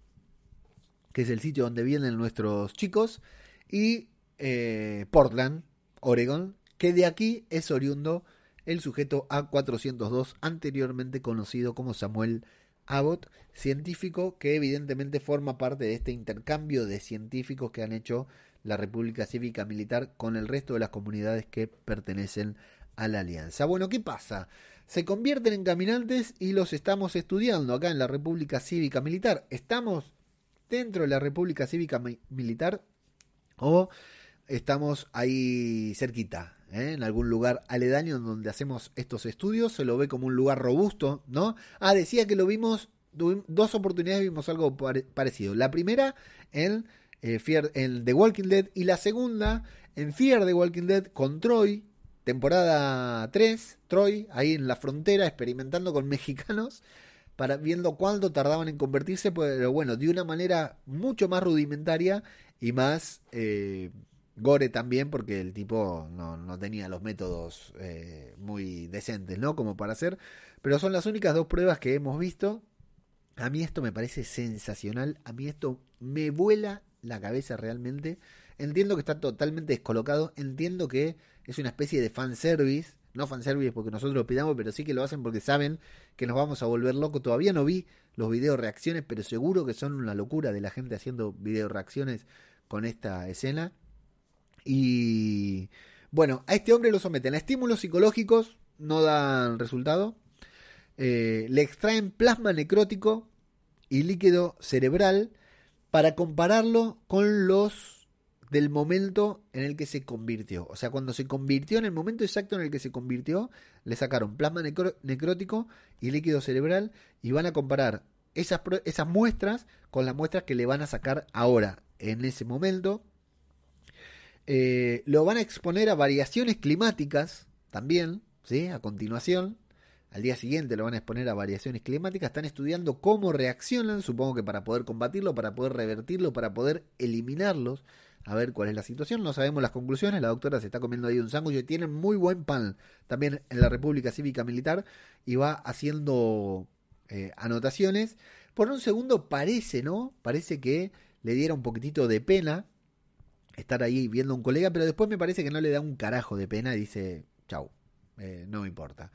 que es el sitio donde vienen nuestros chicos, y eh, Portland, Oregon, que de aquí es oriundo el sujeto A402, anteriormente conocido como Samuel Abbott, científico que evidentemente forma parte de este intercambio de científicos que han hecho la República Cívica Militar con el resto de las comunidades que pertenecen a la alianza. Bueno, ¿qué pasa? Se convierten en caminantes y los estamos estudiando acá en la República Cívica Militar. Estamos dentro de la República Cívica Militar o estamos ahí cerquita, ¿eh? en algún lugar aledaño donde hacemos estos estudios. Se lo ve como un lugar robusto, ¿no? Ah, decía que lo vimos, dos oportunidades vimos algo parecido. La primera en, eh, en The Walking Dead y la segunda en Fear The Walking Dead con Troy, temporada 3, Troy, ahí en la frontera, experimentando con *laughs* mexicanos, para, viendo cuánto tardaban en convertirse, pero bueno, de una manera mucho más rudimentaria y más eh, gore también, porque el tipo no, tenía los métodos eh, muy decentes, ¿no? Como para hacer, pero son las únicas dos pruebas que hemos visto. A mí esto me parece sensacional, a mí esto me vuela la cabeza realmente. Entiendo que está totalmente descolocado, entiendo que es una especie de fanservice. No fanservice porque nosotros lo pidamos, pero sí que lo hacen porque saben que nos vamos a volver locos. Todavía no vi los videos reacciones, pero seguro que son una locura de la gente haciendo video reacciones con esta escena. Y bueno, a este hombre lo someten a estímulos psicológicos, no dan resultado. Eh, le extraen plasma necrótico y líquido cerebral para compararlo con los del momento en el que se convirtió. O sea, cuando se convirtió, en el momento exacto en el que se convirtió, le sacaron plasma necrótico y líquido cerebral y van a comparar esas, esas muestras con las muestras que le van a sacar ahora, en ese momento. Eh, lo van a exponer a variaciones climáticas también, ¿sí? A continuación. Al día siguiente lo van a exponer a variaciones climáticas. Están estudiando cómo reaccionan, supongo que para poder combatirlo, para poder revertirlo, para poder eliminarlos a ver cuál es la situación. No sabemos las conclusiones. La doctora se está comiendo ahí un sándwich. Tiene muy buen pan también en la República Cívica Militar y va haciendo eh, anotaciones. Por un segundo parece, ¿no? Parece que le diera un poquitito de pena estar ahí viendo a un colega, pero después me parece que no le da un carajo de pena y dice, chau, eh, no me importa.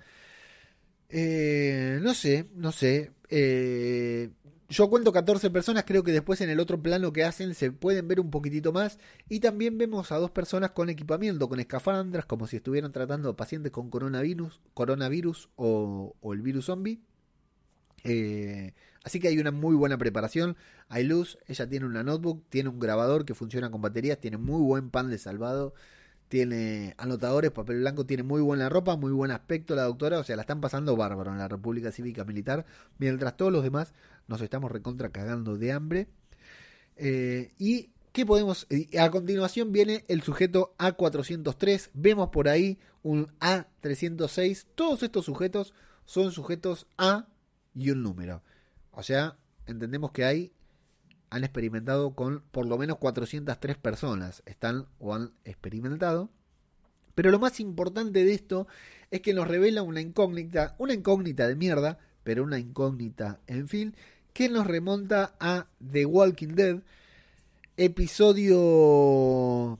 Eh, no sé, no sé. Eh, yo cuento 14 personas, creo que después en el otro plano que hacen se pueden ver un poquitito más. Y también vemos a dos personas con equipamiento, con escafandras, como si estuvieran tratando pacientes con coronavirus, coronavirus o, el virus zombie. Eh, así que hay una muy buena preparación. Hay luz, ella tiene una notebook, tiene un grabador que funciona con baterías, tiene muy buen pan de salvado tiene anotadores, papel blanco, tiene muy buena ropa, muy buen aspecto la doctora, o sea, la están pasando bárbaro en la República Cívica Militar, mientras todos los demás nos estamos recontra cagando de hambre. Eh, y ¿qué podemos? A continuación viene el sujeto A403, vemos por ahí un A306, todos estos sujetos son sujetos A y un número. O sea, entendemos que hay han experimentado con por lo menos 403 personas. Están o han experimentado. Pero lo más importante de esto es que nos revela una incógnita, una incógnita de mierda, pero una incógnita en fin, que nos remonta a The Walking Dead, episodio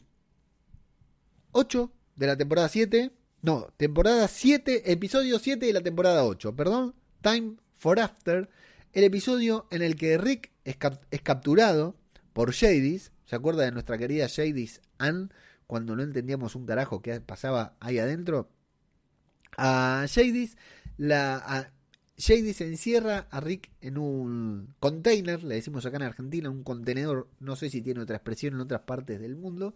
8 de la temporada 7. No, temporada 7, episodio 7 de la temporada 8, perdón. Time for After el episodio en el que Rick es, capturado por Jadis, ¿se acuerda de nuestra querida Jadis Ann? cuando no entendíamos un carajo qué pasaba ahí adentro. A Jadis, la, Jadis encierra a Rick en un container, le decimos acá en Argentina, un contenedor, no sé si tiene otra expresión en otras partes del mundo.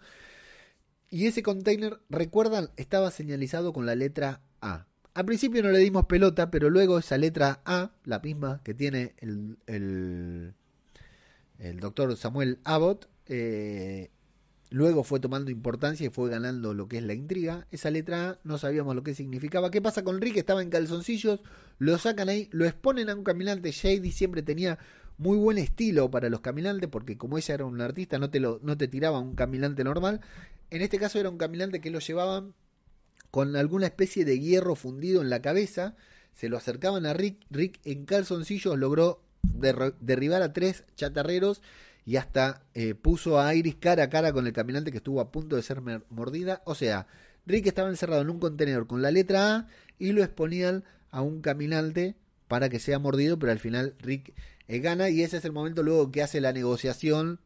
Y ese container, recuerdan, estaba señalizado con la letra A. Al principio no le dimos pelota, pero luego esa letra A, la misma que tiene el, el, doctor Samuel Abbott, eh, luego fue tomando importancia y fue ganando lo que es la intriga. Esa letra A no sabíamos lo que significaba. ¿Qué pasa con Rick? Estaba en calzoncillos, lo sacan ahí, lo exponen a un caminante. Shady siempre tenía muy buen estilo para los caminantes, porque como ella era un artista, no te, lo, no te tiraba un caminante normal. En este caso era un caminante que lo llevaban con alguna especie de hierro fundido en la cabeza. Se lo acercaban a Rick. Rick en calzoncillos logró derribar a tres chatarreros y hasta eh, puso a Iris cara a cara con el caminante que estuvo a punto de ser mordida. O sea, Rick estaba encerrado en un contenedor con la letra A y lo exponían a un caminante para que sea mordido, pero al final Rick eh, gana y ese es el momento luego que hace la negociación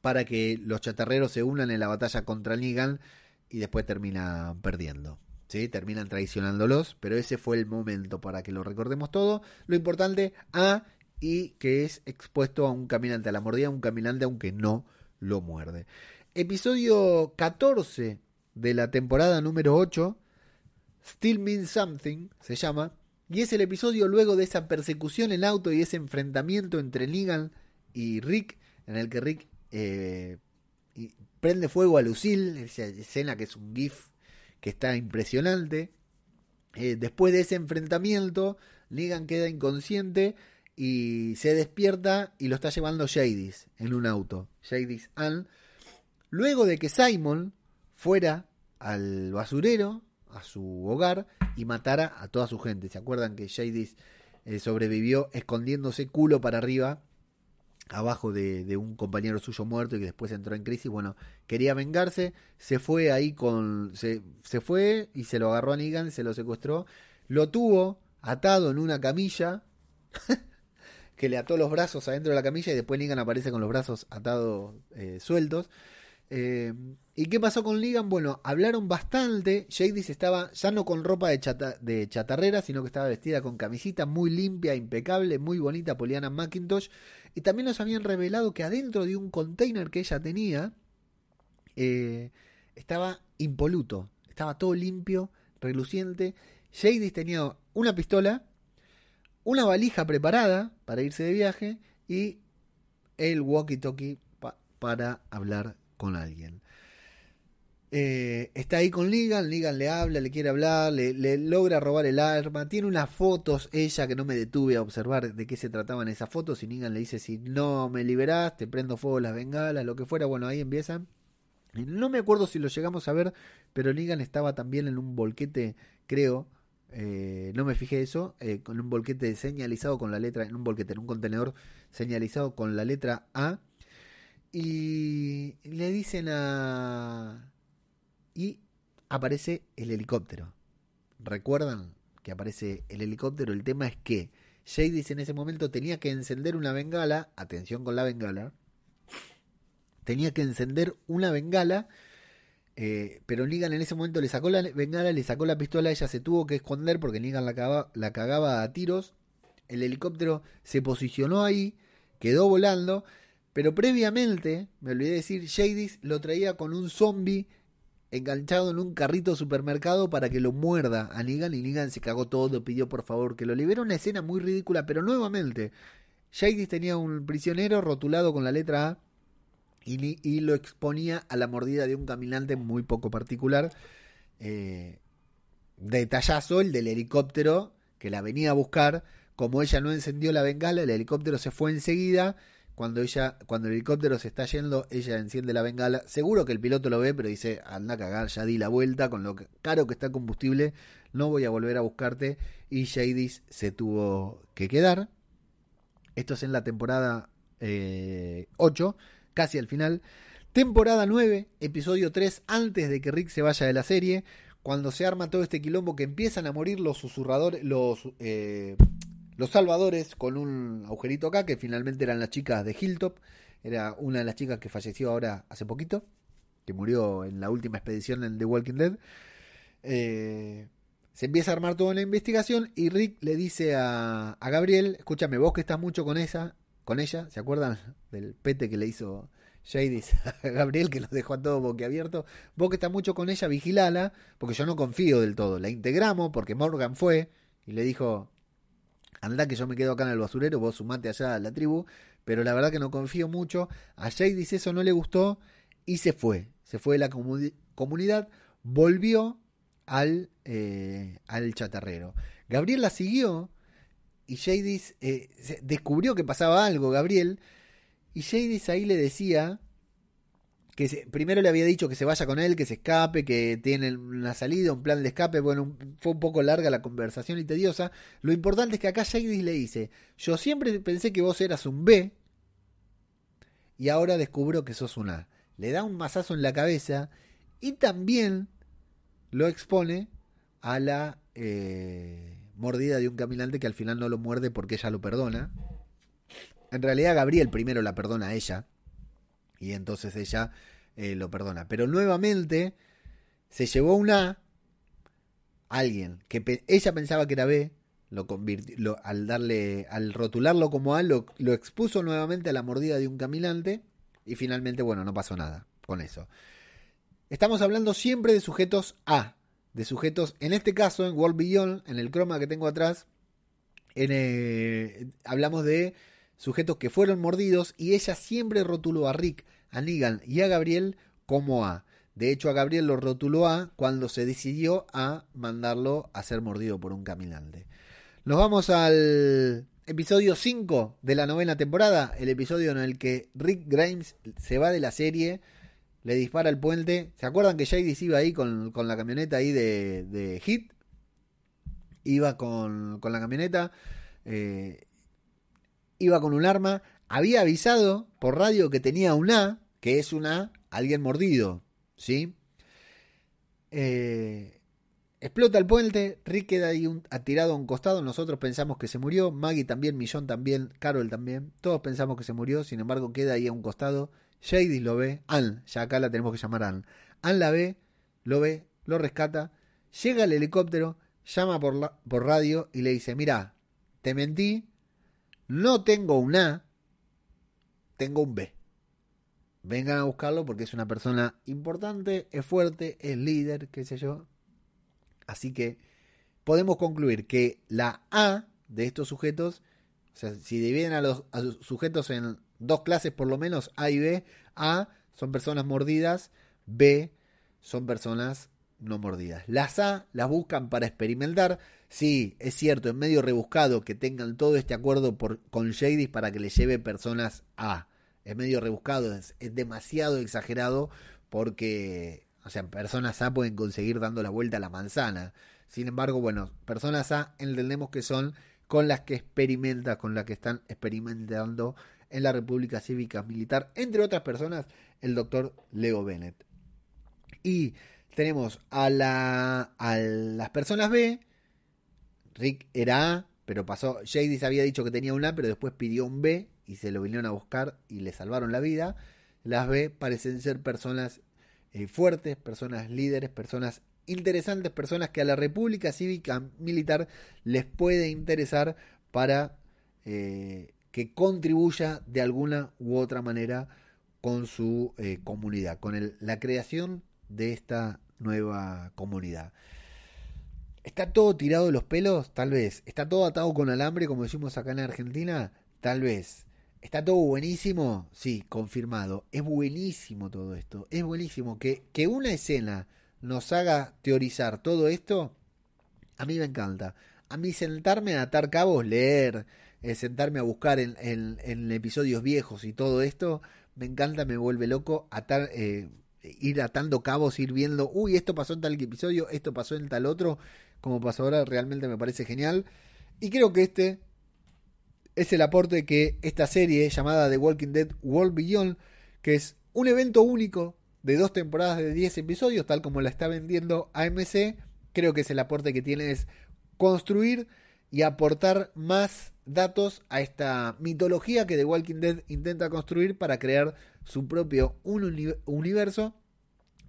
para que los chatarreros se unan en la batalla contra Negan y después termina perdiendo. ¿sí? Terminan traicionándolos, pero ese fue el momento para que lo recordemos todo. Lo importante, A, y que es expuesto a un caminante, a la mordida un caminante aunque no lo muerde. Episodio 14 de la temporada número 8, Still Means Something, se llama, y es el episodio luego de esa persecución en auto y ese enfrentamiento entre Negan y Rick, en el que Rick eh, prende fuego a Lucille, esa escena que es un GIF que está impresionante. Eh, después de ese enfrentamiento, Negan queda inconsciente y se despierta y lo está llevando Jadis en un auto. Jadis Ann. Luego de que Simon fuera al basurero, a su hogar, y matara a toda su gente. ¿Se acuerdan que Jadis eh, sobrevivió escondiéndose culo para arriba abajo de, un compañero suyo muerto y que después entró en crisis, bueno, quería vengarse, se fue ahí con, se, se fue y se lo agarró a Negan, se lo secuestró, lo tuvo atado en una camilla, *laughs* que le ató los brazos adentro de la camilla y después Negan aparece con los brazos atados eh, sueltos. Eh, ¿Y qué pasó con Negan? Bueno, hablaron bastante. Jadis estaba ya no con ropa de, chatarrera, sino que estaba vestida con camisita muy limpia, impecable, muy bonita, Poliana McIntosh. Y también nos habían revelado que adentro de un container que ella tenía eh, estaba impoluto, estaba todo limpio, reluciente. Jadis tenía una pistola, una valija preparada para irse de viaje y el walkie-talkie para hablar con alguien. Eh, está ahí con Ligan, Ligan le habla, le quiere hablar, le, logra robar el arma, tiene unas fotos, ella que no me detuve a observar de qué se trataban esas fotos, y Ligan le dice, si no me liberás, te prendo fuego las bengalas, lo que fuera, bueno, ahí empiezan. No me acuerdo si lo llegamos a ver, pero Ligan estaba también en un bolquete, creo, eh, no me fijé eso, eh, con un bolquete señalizado con la letra, en un bolquete, en un contenedor señalizado con la letra A, y le dicen a y aparece el helicóptero. ¿Recuerdan que aparece el helicóptero? El tema es que Jadis en ese momento tenía que encender una bengala, atención con la bengala, tenía que encender una bengala, eh, pero Negan en ese momento le sacó la bengala, le sacó la pistola, ella se tuvo que esconder porque Negan la cagaba, la a tiros, el helicóptero se posicionó ahí, quedó volando, pero previamente, me olvidé decir, Jadis lo traía con un zombie enganchado en un carrito supermercado para que lo muerda a Negan y Negan se cagó todo, pidió por favor que lo libere. Una escena muy ridícula, pero nuevamente, Jadis tenía un prisionero rotulado con la letra A y, lo exponía a la mordida de un caminante muy poco particular. Eh, detallazo el del helicóptero que la venía a buscar. Como ella no encendió la bengala, el helicóptero se fue enseguida cuando ella, cuando el helicóptero se está yendo, ella enciende la bengala. Seguro que el piloto lo ve, pero dice, anda a cagar, ya di la vuelta, con lo caro que está el combustible, no voy a volver a buscarte. Y Jadis se tuvo que quedar. Esto es en la temporada 8, eh, casi al final. Temporada 9, episodio 3, antes de que Rick se vaya de la serie, cuando se arma todo este quilombo que empiezan a morir los susurradores, los... Eh, los salvadores con un agujerito acá, que finalmente eran las chicas de Hilltop. Era una de las chicas que falleció ahora hace poquito. que murió en la última expedición en The Walking Dead. Eh, se empieza a armar toda la investigación y Rick le dice a, a, Gabriel, escúchame, vos que estás mucho con esa, con ella, ¿se acuerdan del pete que le hizo Jadis a Gabriel, que los dejó a todos boquiabiertos? Vos que estás mucho con ella, vigilala, porque yo no confío del todo. La integramos porque Morgan fue y le dijo, anda que yo me quedo acá en el basurero, vos sumate allá a la tribu, pero la verdad que no confío mucho. A Jadis eso no le gustó y se fue. Se fue de la comunidad, volvió al, eh, al chatarrero. Gabriel la siguió y Jadis eh, descubrió que pasaba algo, Gabriel, y Jadis ahí le decía que primero le había dicho que se vaya con él, que se escape, que tiene una salida, un plan de escape. Bueno, fue un poco larga la conversación y tediosa. Lo importante es que acá Jadis le dice, yo siempre pensé que vos eras un B y ahora descubro que sos un A. Le da un mazazo en la cabeza y también lo expone a la eh, mordida de un caminante que al final no lo muerde porque ella lo perdona. En realidad Gabriel primero la perdona a ella y entonces ella eh, lo perdona. Pero nuevamente se llevó una alguien que ella pensaba que era B, lo convirtió, al darle, al rotularlo como A, lo, expuso nuevamente a la mordida de un caminante y finalmente, bueno, no pasó nada con eso. Estamos hablando siempre de sujetos A, de sujetos, en este caso, en World Beyond, en el croma que tengo atrás, en, eh, hablamos de sujetos que fueron mordidos y ella siempre rotuló a Rick, a Negan y a Gabriel como A. De hecho, a Gabriel lo rotuló A cuando se decidió a mandarlo a ser mordido por un caminante. Nos vamos al episodio 5 de la novena temporada, el episodio en el que Rick Grimes se va de la serie le dispara el puente. ¿Se acuerdan que Jadis iba ahí con, la camioneta ahí de, de Hit? Iba con, la camioneta, eh, iba con un arma, había avisado por radio que tenía un A, que es una alguien mordido, ¿sí? Eh, explota el puente, Rick queda ahí un, atirado a un costado, nosotros pensamos que se murió, Maggie también, Millón también, Carol también, todos pensamos que se murió, sin embargo queda ahí a un costado Shady lo ve, Ann, ya acá la tenemos que llamar Ann. Ann la ve, lo ve, lo rescata, llega al helicóptero, llama por, por radio y le dice, mira, te mentí, no tengo un A, tengo un B. Vengan a buscarlo porque es una persona importante, es fuerte, es líder, qué sé yo. Así que podemos concluir que la A de estos sujetos, o sea, si dividen a los, a los sujetos en dos clases por lo menos, A y B. A son personas mordidas, B son personas no mordidas. Las A las buscan para experimentar. Sí, es cierto, es medio rebuscado que tengan todo este acuerdo con Shadys para que le lleve personas A. Es medio rebuscado, es, es, demasiado exagerado porque, o sea, personas A pueden conseguir dando la vuelta a la manzana. Sin embargo, bueno, personas A entendemos que son con las que experimenta, con las que están experimentando en la República Cívica Militar, entre otras personas, el doctor Leo Bennett. Y tenemos a, la, a las personas B, Rick era A, pero pasó, Jadis había dicho que tenía un A, pero después pidió un B y se lo vinieron a buscar y le salvaron la vida. Las B parecen ser personas eh, fuertes, personas líderes, personas interesantes, personas que a la República Cívica Militar les puede interesar para eh, que contribuya de alguna u otra manera con su eh, comunidad, con la creación de esta nueva comunidad. ¿Está todo tirado de los pelos? Tal vez. ¿Está todo atado con alambre, como decimos acá en Argentina? Tal vez. ¿Está todo buenísimo? Sí, confirmado. Es buenísimo todo esto. Es buenísimo. Que, que una escena nos haga teorizar todo esto, a mí me encanta. A mí sentarme a atar cabos, leer, eh, sentarme a buscar en, episodios viejos y todo esto, me encanta, me vuelve loco atar, eh, ir atando cabos, ir viendo, uy, esto pasó en tal episodio, esto pasó en tal otro, como pasó ahora, realmente me parece genial. Y creo que este es el aporte que esta serie llamada The Walking Dead World Beyond, que es un evento único de dos temporadas de 10 episodios, tal como la está vendiendo AMC, creo que es el aporte que tiene es construir y aportar más datos a esta mitología que The Walking Dead intenta construir para crear su propio universo.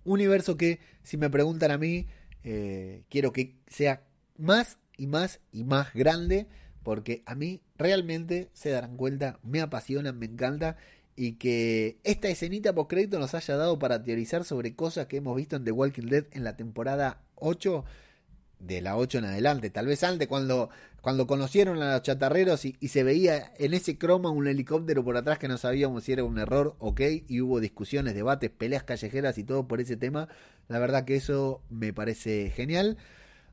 Universo que, si me preguntan a mí, eh, quiero que sea más y más y más grande, porque a mí realmente, se darán cuenta, me apasiona, me encanta, y que esta escenita post crédito nos haya dado para teorizar sobre cosas que hemos visto en The Walking Dead en la temporada 8 de la 8 en adelante. Tal vez antes, cuando, cuando conocieron a los chatarreros y, se veía en ese croma un helicóptero por atrás que no sabíamos si era un error, ok, y hubo discusiones, debates, peleas callejeras y todo por ese tema. La verdad que eso me parece genial.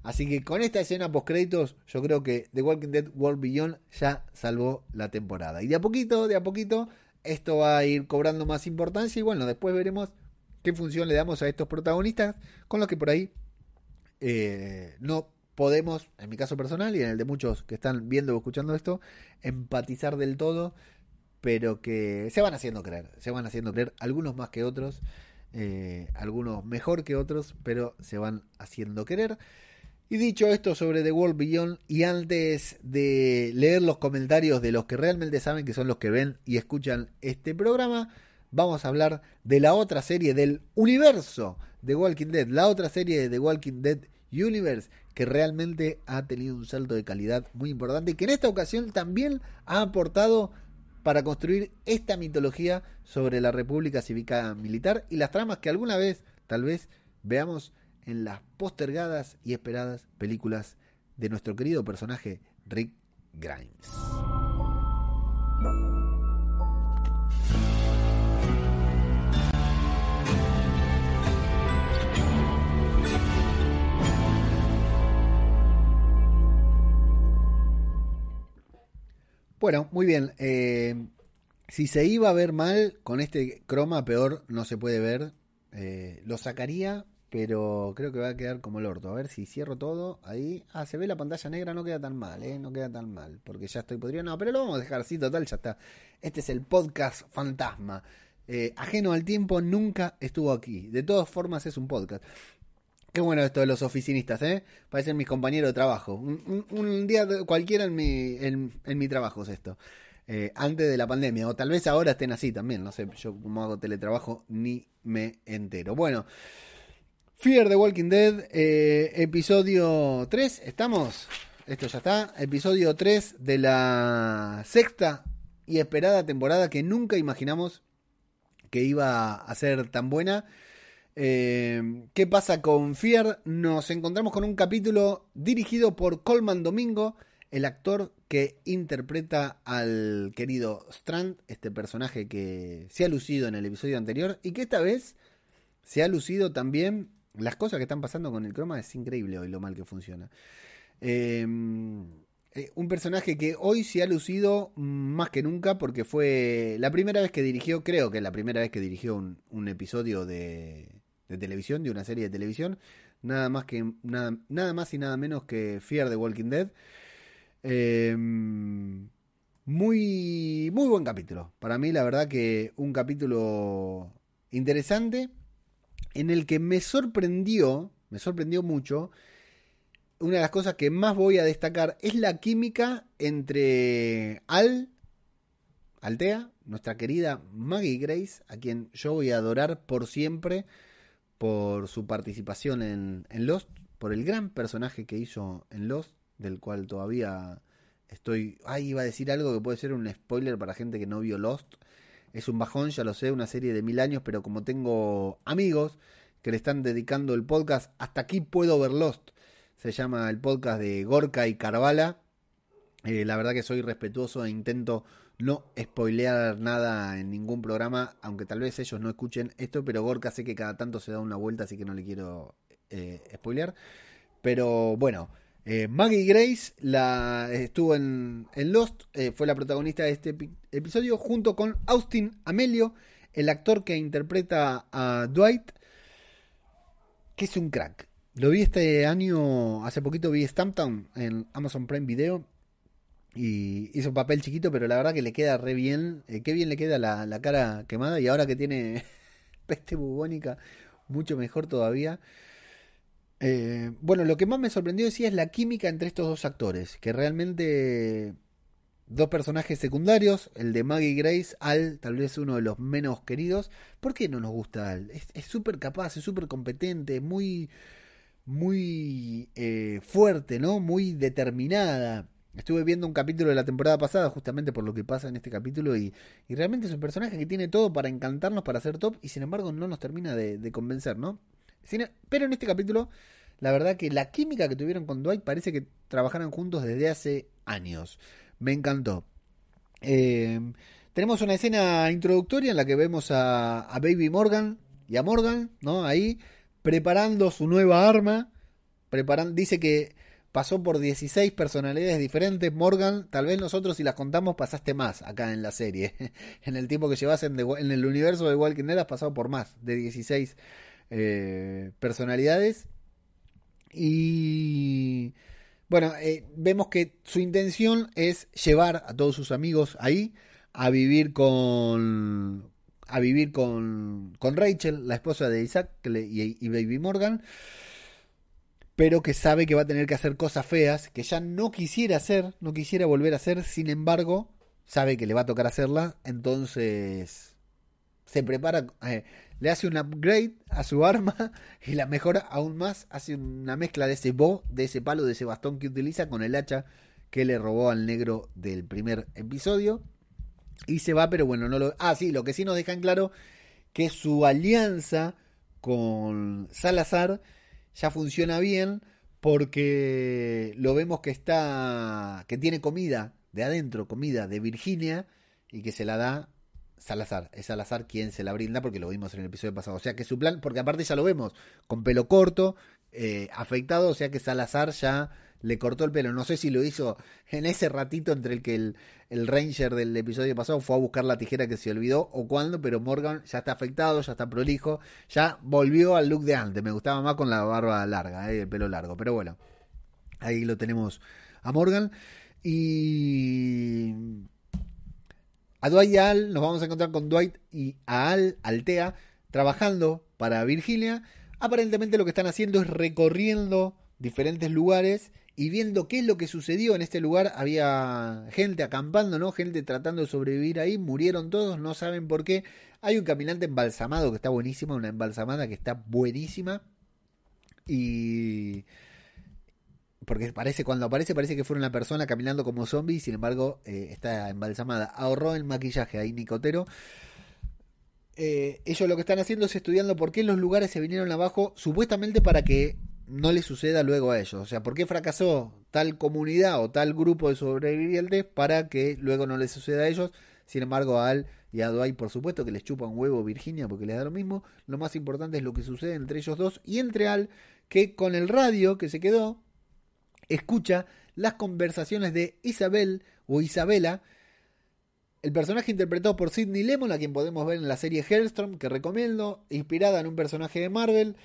Así que con esta escena post créditos, yo creo que The Walking Dead World Beyond ya salvó la temporada. Y de a poquito, de a poquito, esto va a ir cobrando más importancia. Y bueno, después veremos qué función le damos a estos protagonistas con los que por ahí eh, no podemos, en mi caso personal y en el de muchos que están viendo o escuchando esto, empatizar del todo, pero que se van haciendo creer, se van haciendo creer, algunos más que otros, eh, algunos mejor que otros, pero se van haciendo querer. Y dicho esto sobre The World Beyond, y antes de leer los comentarios de los que realmente saben que son los que ven y escuchan este programa, vamos a hablar de la otra serie del universo de Walking Dead, la otra serie de The Walking Dead Universe, que realmente ha tenido un salto de calidad muy importante y que en esta ocasión también ha aportado para construir esta mitología sobre la República Cívica Militar y las tramas que alguna vez, tal vez, veamos en las postergadas y esperadas películas de nuestro querido personaje Rick Grimes. Bueno, muy bien. Eh, si se iba a ver mal con este croma, peor no se puede ver. Eh, lo sacaría, pero creo que va a quedar como el orto. A ver si cierro todo ahí. Ah, se ve la pantalla negra, no queda tan mal, ¿eh? No queda tan mal, porque ya estoy podrido. No, pero lo vamos a dejar así, total, ya está. Este es el podcast fantasma. Eh, ajeno al tiempo, nunca estuvo aquí. De todas formas, es un podcast. Qué bueno esto de los oficinistas, ¿eh? Parecen mis compañeros de trabajo. Un, día cualquiera en mi, en, mi trabajo es esto. Eh, antes de la pandemia, o tal vez ahora estén así también, no sé, yo como hago teletrabajo ni me entero. Bueno, Fear the Walking Dead, eh, episodio 3, ¿estamos? Esto ya está, episodio 3 de la sexta y esperada temporada que nunca imaginamos que iba a ser tan buena. Eh, ¿Qué pasa con Fear? Nos encontramos con un capítulo dirigido por Colman Domingo, el actor que interpreta al querido Strand, este personaje que se ha lucido en el episodio anterior y que esta vez se ha lucido también. Las cosas que están pasando con el croma es increíble hoy lo mal que funciona. Eh, eh, un personaje que hoy se ha lucido más que nunca porque fue la primera vez que dirigió, creo que la primera vez que dirigió un episodio de, de televisión, de una serie de televisión, nada más que nada, nada más y nada menos que Fear the Walking Dead. Em, muy, muy buen capítulo. Para mí, la verdad que un capítulo interesante en el que me sorprendió, me sorprendió mucho. Una de las cosas que más voy a destacar es la química entre Al, Altea, nuestra querida Maggie Grace, a quien yo voy a adorar por siempre por su participación en, Lost, por el gran personaje que hizo en Lost, del cual todavía estoy... Ay, iba a decir algo que puede ser un spoiler para gente que no vio Lost. Es un bajón, ya lo sé, una serie de mil años, pero como tengo amigos que le están dedicando el podcast, hasta aquí puedo ver Lost. Se llama el podcast de Gorka y Carvala. Eh, la verdad que soy respetuoso e intento no spoilear nada en ningún programa, aunque tal vez ellos no escuchen esto, pero Gorka sé que cada tanto se da una vuelta, así que no le quiero eh, spoilear. Pero bueno, eh, Maggie Grace la, estuvo en, Lost, eh, fue la protagonista de este episodio, junto con Austin Amelio, el actor que interpreta a Dwight, que es un crack. Lo vi este año, hace poquito vi Stamptown en Amazon Prime Video y hizo un papel chiquito, pero la verdad que le queda re bien. Eh, qué bien le queda la, cara quemada. Y ahora que tiene *laughs* peste bubónica, mucho mejor todavía. Eh, bueno, lo que más me sorprendió decía es la química entre estos dos actores, que realmente dos personajes secundarios, el de Maggie Grace, Al, tal vez uno de los menos queridos. ¿Por qué no nos gusta Al? Es súper capaz, es súper competente, muy, muy eh, fuerte, ¿no? Muy determinada. Estuve viendo un capítulo de la temporada pasada justamente por lo que pasa en este capítulo y, realmente es un personaje que tiene todo para encantarnos, para ser top y sin embargo no nos termina de, convencer, ¿no? pero en este capítulo, la verdad que la química que tuvieron con Dwight parece que trabajaran juntos desde hace años. Me encantó. Eh, tenemos una escena introductoria en la que vemos a, a Baby Morgan y a Morgan, ¿no? Ahí preparando su nueva arma. Preparan, dice que pasó por 16 personalidades diferentes. Morgan, tal vez nosotros si las contamos pasaste más acá en la serie. *laughs* en el tiempo que llevas en, el universo de Walking Dead has pasado por más de 16 eh, personalidades. Y bueno, eh, vemos que su intención es llevar a todos sus amigos ahí a vivir con a vivir con, con Rachel, la esposa de Isaac y Baby Morgan pero que sabe que va a tener que hacer cosas feas, que ya no quisiera hacer, no quisiera volver a hacer, sin embargo, sabe que le va a tocar hacerla, entonces se prepara, eh, le hace un upgrade a su arma *laughs* y la mejora aún más, hace una mezcla de ese bo, de ese palo, de ese bastón que utiliza con el hacha que le robó al negro del primer episodio. Y se va, pero bueno, no lo... Ah, sí, lo que sí nos dejan claro que su alianza con Salazar ya funciona bien porque lo vemos que está, que tiene comida de adentro, comida de Virginia y que se la da Salazar. Es Salazar quien se la brinda porque lo vimos en el episodio pasado. O sea que su plan, porque aparte ya lo vemos, con pelo corto, eh, afeitado, o sea que Salazar ya le cortó el pelo. No sé si lo hizo en ese ratito entre el que el, Ranger del episodio pasado fue a buscar la tijera que se olvidó o cuándo, pero Morgan ya está afectado, ya está prolijo, ya volvió al look de antes. Me gustaba más con la barba larga, eh, el pelo largo. Pero bueno, ahí lo tenemos a Morgan. Y a Dwight y a Al nos vamos a encontrar con Dwight y a Al, Altea, trabajando para Virgilia. Aparentemente lo que están haciendo es recorriendo diferentes lugares y viendo qué es lo que sucedió en este lugar. Había gente acampando, ¿no? Gente tratando de sobrevivir ahí. Murieron todos, no saben por qué. Hay un caminante embalsamado que está buenísimo, una embalsamada que está buenísima. Y. Porque parece, cuando aparece, parece que fue una persona caminando como zombie, sin embargo, eh, está embalsamada. Ahorró el maquillaje ahí, Nicotero. Eh, ellos lo que están haciendo es estudiando por qué los lugares se vinieron abajo, supuestamente para que no le suceda luego a ellos. O sea, ¿por qué fracasó tal comunidad o tal grupo de sobrevivientes para que luego no les suceda a ellos? Sin embargo, a Al y a Dwight, por supuesto, que les chupa un huevo Virginia porque les da lo mismo. Lo más importante es lo que sucede entre ellos dos y entre Al, que con el radio que se quedó, escucha las conversaciones de Isabel o Isabela, el personaje interpretado por Sidney Lemon, a quien podemos ver en la serie Hellstrom, que recomiendo, inspirada en un personaje de Marvel,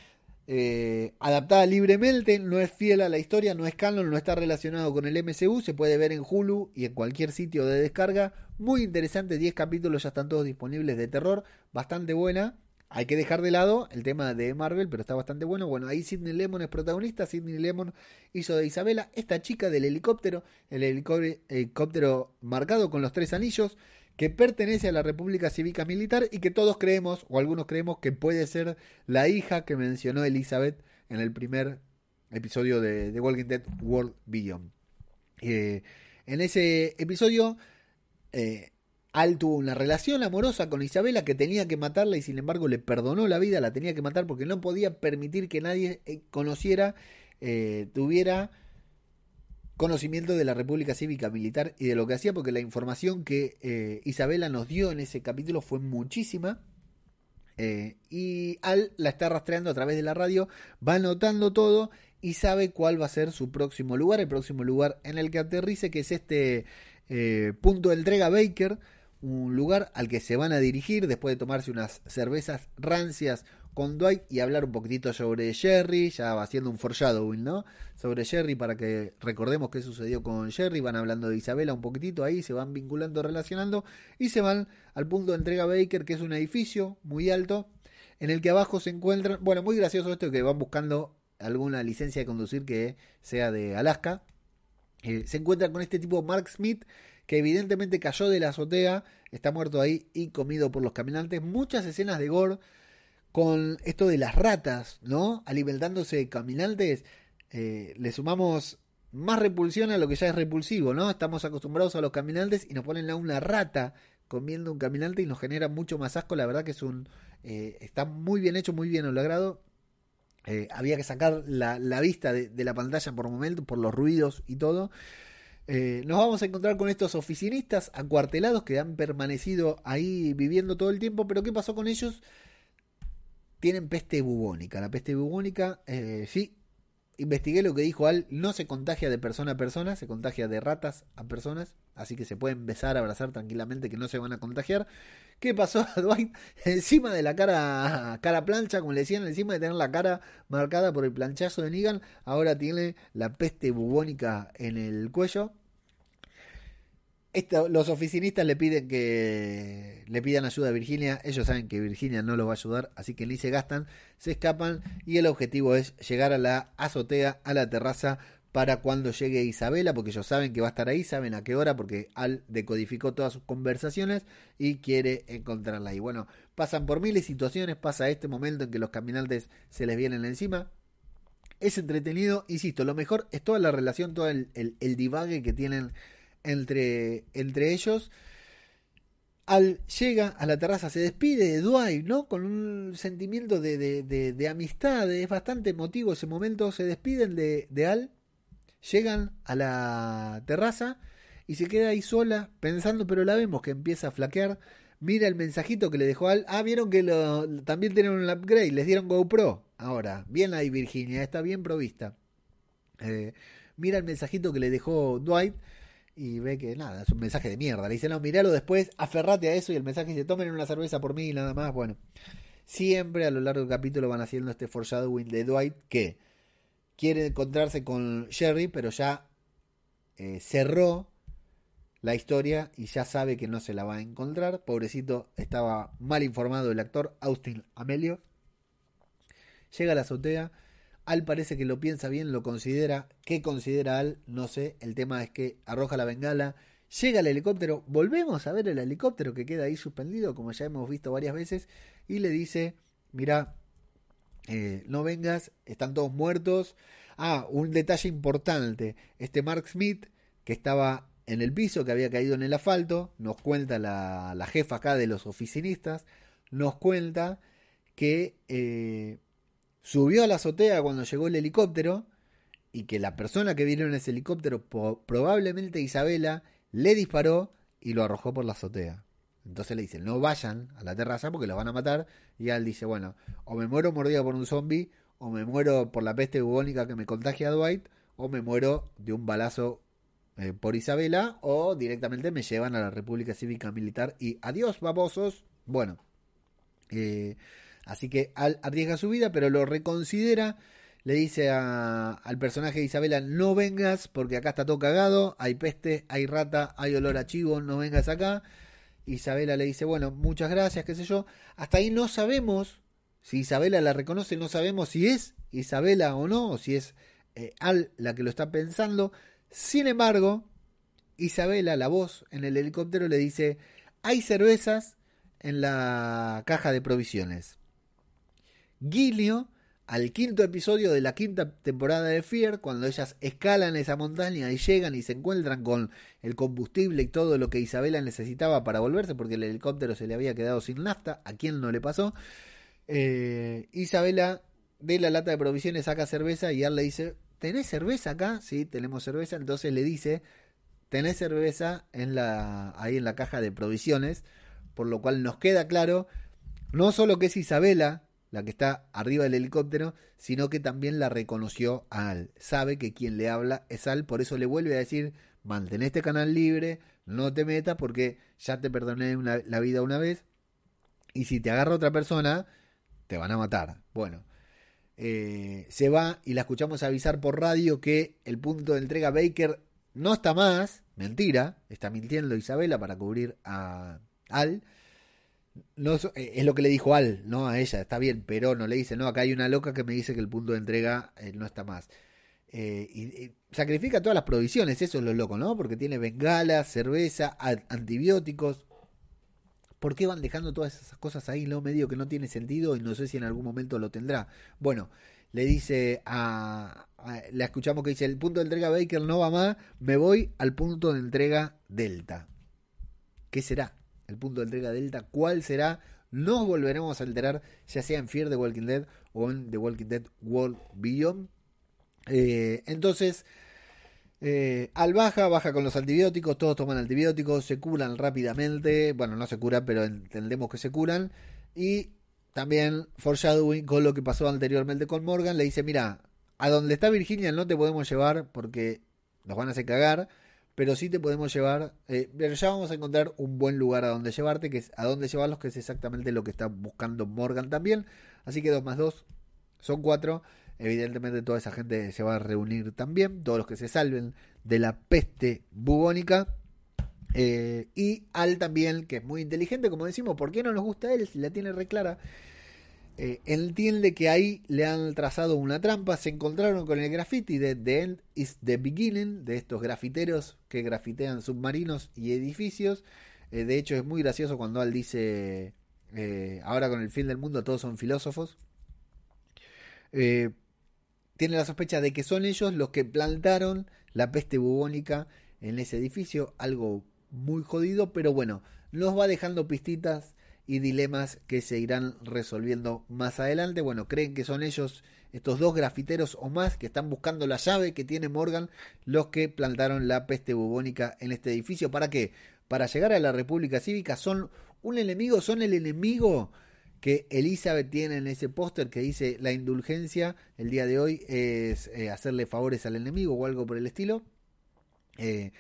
eh, adaptada libremente, no es fiel a la historia, no es canon, no está relacionado con el MCU, se puede ver en Hulu y en cualquier sitio de descarga. Muy interesante, 10 capítulos ya están todos disponibles de terror, bastante buena. Hay que dejar de lado el tema de Marvel, pero está bastante bueno. Bueno, ahí Sidney Lemon es protagonista. Sidney Lemon hizo de Isabela, esta chica del helicóptero, el helicóptero marcado con los tres anillos que pertenece a la República Cívica Militar y que todos creemos, o algunos creemos, que puede ser la hija que mencionó Elizabeth en el primer episodio de The Walking Dead World Beyond. Eh, en ese episodio, eh, Al tuvo una relación amorosa con Isabela que tenía que matarla y sin embargo le perdonó la vida, la tenía que matar porque no podía permitir que nadie eh, conociera, tuviera conocimiento de la República Cívica Militar y de lo que hacía, porque la información que eh, Isabela nos dio en ese capítulo fue muchísima. Eh, y Al la está rastreando a través de la radio, va anotando todo y sabe cuál va a ser su próximo lugar, el próximo lugar en el que aterrice, que es este eh, punto de entrega Baker, un lugar al que se van a dirigir después de tomarse unas cervezas rancias con Dwight y hablar un poquitito sobre Jerry, ya haciendo un foreshadowing, ¿no? Sobre Jerry para que recordemos qué sucedió con Jerry, van hablando de Isabela un poquitito ahí, se van vinculando, relacionando y se van al punto de entrega Baker, que es un edificio muy alto, en el que abajo se encuentran, bueno, muy gracioso esto que van buscando alguna licencia de conducir que sea de Alaska, eh, se encuentran con este tipo Mark Smith, que evidentemente cayó de la azotea, está muerto ahí y comido por los caminantes. Muchas escenas de gore con esto de las ratas, ¿no? Alimentándose de caminantes. Eh, le sumamos más repulsión a lo que ya es repulsivo, ¿no? Estamos acostumbrados a los caminantes y nos ponen a una rata comiendo un caminante y nos genera mucho más asco. La verdad que es un. Eh, está muy bien hecho, muy bien logrado. Eh, había que sacar la, vista de, la pantalla por momento, por los ruidos y todo. Nos vamos a encontrar con estos oficinistas acuartelados que han permanecido ahí viviendo todo el tiempo, pero ¿qué pasó con ellos? Tienen peste bubónica. La peste bubónica, eh, sí, investigué lo que dijo Al, no se contagia de persona a persona, se contagia de ratas a personas, así que se pueden besar, abrazar tranquilamente que no se van a contagiar. ¿Qué pasó a *laughs* Dwight? Encima de la cara, cara plancha, como le decían, encima de tener la cara marcada por el planchazo de Negan, ahora tiene la peste bubónica en el cuello los oficinistas le piden que le pidan ayuda a Virginia. Ellos saben que Virginia no los va a ayudar, así que ni se gastan, se escapan y el objetivo es llegar a la azotea, a la terraza para cuando llegue Isabela, porque ellos saben que va a estar ahí, saben a qué hora, porque Al decodificó todas sus conversaciones y quiere encontrarla ahí. Bueno, pasan por miles de situaciones, pasa este momento en que los caminantes se les vienen encima. Es entretenido, insisto, lo mejor es toda la relación, todo el, divague que tienen entre, entre ellos. Al llega a la terraza, se despide de Dwight, ¿no? Con un sentimiento de, de, de, amistad, es bastante emotivo ese momento. Se despiden de, Al, llegan a la terraza y se queda ahí sola pensando, pero la vemos que empieza a flaquear. Mira el mensajito que le dejó Al. Ah, vieron que también tienen un upgrade, les dieron GoPro. Ahora, bien ahí Virginia, está bien provista. Eh, mira el mensajito que le dejó Dwight y ve que nada, es un mensaje de mierda. Le dice, no, miralo después, aferrate a eso y el mensaje dice, tomen una cerveza por mí y nada más. Bueno, siempre a lo largo del capítulo van haciendo este foreshadowing de Dwight que quiere encontrarse con Jerry, pero ya eh, cerró la historia y ya sabe que no se la va a encontrar. Pobrecito, estaba mal informado el actor Austin Amelio. Llega a la azotea al parece que lo piensa bien, lo considera. ¿Qué considera Al? No sé. El tema es que arroja la bengala. Llega el helicóptero. Volvemos a ver el helicóptero que queda ahí suspendido, como ya hemos visto varias veces. Y le dice: Mira, eh, no vengas, están todos muertos. Ah, un detalle importante. Este Mark Smith, que estaba en el piso, que había caído en el asfalto, nos cuenta la, jefa acá de los oficinistas, nos cuenta que eh, subió a la azotea cuando llegó el helicóptero y que la persona que vino en ese helicóptero, probablemente Isabela, le disparó y lo arrojó por la azotea. Entonces le dice, no vayan a la terraza porque los van a matar. Y él dice, bueno, o me muero mordido por un zombie, o me muero por la peste bubónica que me contagia a Dwight, o me muero de un balazo eh, por Isabela, o directamente me llevan a la República Cívica Militar y adiós, babosos. Bueno, eh, Así que Al arriesga su vida, pero lo reconsidera. Le dice al personaje de Isabela, no vengas porque acá está todo cagado, hay peste, hay rata, hay olor a chivo, no vengas acá. Isabela le dice, bueno, muchas gracias, qué sé yo. Hasta ahí no sabemos si Isabela la reconoce, no sabemos si es Isabela o no, o si es eh, Al la que lo está pensando. Sin embargo, Isabela, la voz en el helicóptero, le dice, hay cervezas en la caja de provisiones. Gilio al quinto episodio de la quinta temporada de Fear, cuando ellas escalan esa montaña y llegan y se encuentran con el combustible y todo lo que Isabela necesitaba para volverse, porque el helicóptero se le había quedado sin nafta, a quién no le pasó. Eh, Isabela de la lata de provisiones saca cerveza y él le dice, ¿tenés cerveza acá? Sí, tenemos cerveza. Entonces le dice, tenés cerveza en la, ahí en la caja de provisiones, por lo cual nos queda claro, no solo que es Isabela la que está arriba del helicóptero, sino que también la reconoció a Al. Sabe que quien le habla es Al, por eso le vuelve a decir, mantén este canal libre, no te metas porque ya te perdoné la vida una vez, y si te agarra otra persona, te van a matar. Bueno, eh, se va y la escuchamos avisar por radio que el punto de entrega Baker no está más, mentira, está mintiendo Isabela para cubrir a Al no, eh, es lo que le dijo Al, ¿no? A ella, está bien, pero no le dice, no, acá hay una loca que me dice que el punto de entrega eh, no está más. eh, y, sacrifica todas las provisiones, eso es lo loco, ¿no? Porque tiene bengala, cerveza, antibióticos. ¿Por qué van dejando todas esas cosas ahí, lo medio que no tiene sentido y no sé si en algún momento lo tendrá? Bueno, le dice a, la escuchamos que dice el punto de entrega Baker no va más, me voy al punto de entrega Delta. ¿Qué será? El punto de entrega Delta, ¿cuál será? Nos volveremos a alterar, ya sea en Fear the Walking Dead o en The Walking Dead World Beyond. Eh, entonces, eh, al baja, baja con los antibióticos, todos toman antibióticos, se curan rápidamente. Bueno, no se curan, pero entendemos que se curan. Y también foreshadowing con lo que pasó anteriormente con Morgan, le dice, mira, a donde está Virginia no te podemos llevar porque nos van a hacer cagar, pero sí te podemos llevar, eh, pero ya vamos a encontrar un buen lugar a donde llevarte, que es a donde llevarlos, que es exactamente lo que está buscando Morgan también. Así que 2 más 2 son 4. Evidentemente toda esa gente se va a reunir también, todos los que se salven de la peste bubónica. Eh, y Al también, que es muy inteligente, como decimos, ¿por qué no nos gusta él si la tiene reclara? Eh, entiende que ahí le han trazado una trampa, se encontraron con el graffiti de The End is the Beginning, de estos grafiteros que grafitean submarinos y edificios. Eh, de hecho es muy gracioso cuando Al dice, ahora con el fin del mundo todos son filósofos tiene la sospecha de que son ellos los que plantaron la peste bubónica en ese edificio, algo muy jodido, pero bueno, nos va dejando pistitas y dilemas que se irán resolviendo más adelante. Bueno, creen que son ellos, estos dos grafiteros o más, que están buscando la llave que tiene Morgan, los que plantaron la peste bubónica en este edificio. ¿Para qué? Para llegar a la República Cívica. ¿Son un enemigo? ¿Son el enemigo que Elizabeth tiene en ese póster que dice la indulgencia el día de hoy es eh, hacerle favores al enemigo o algo por el estilo. Eh,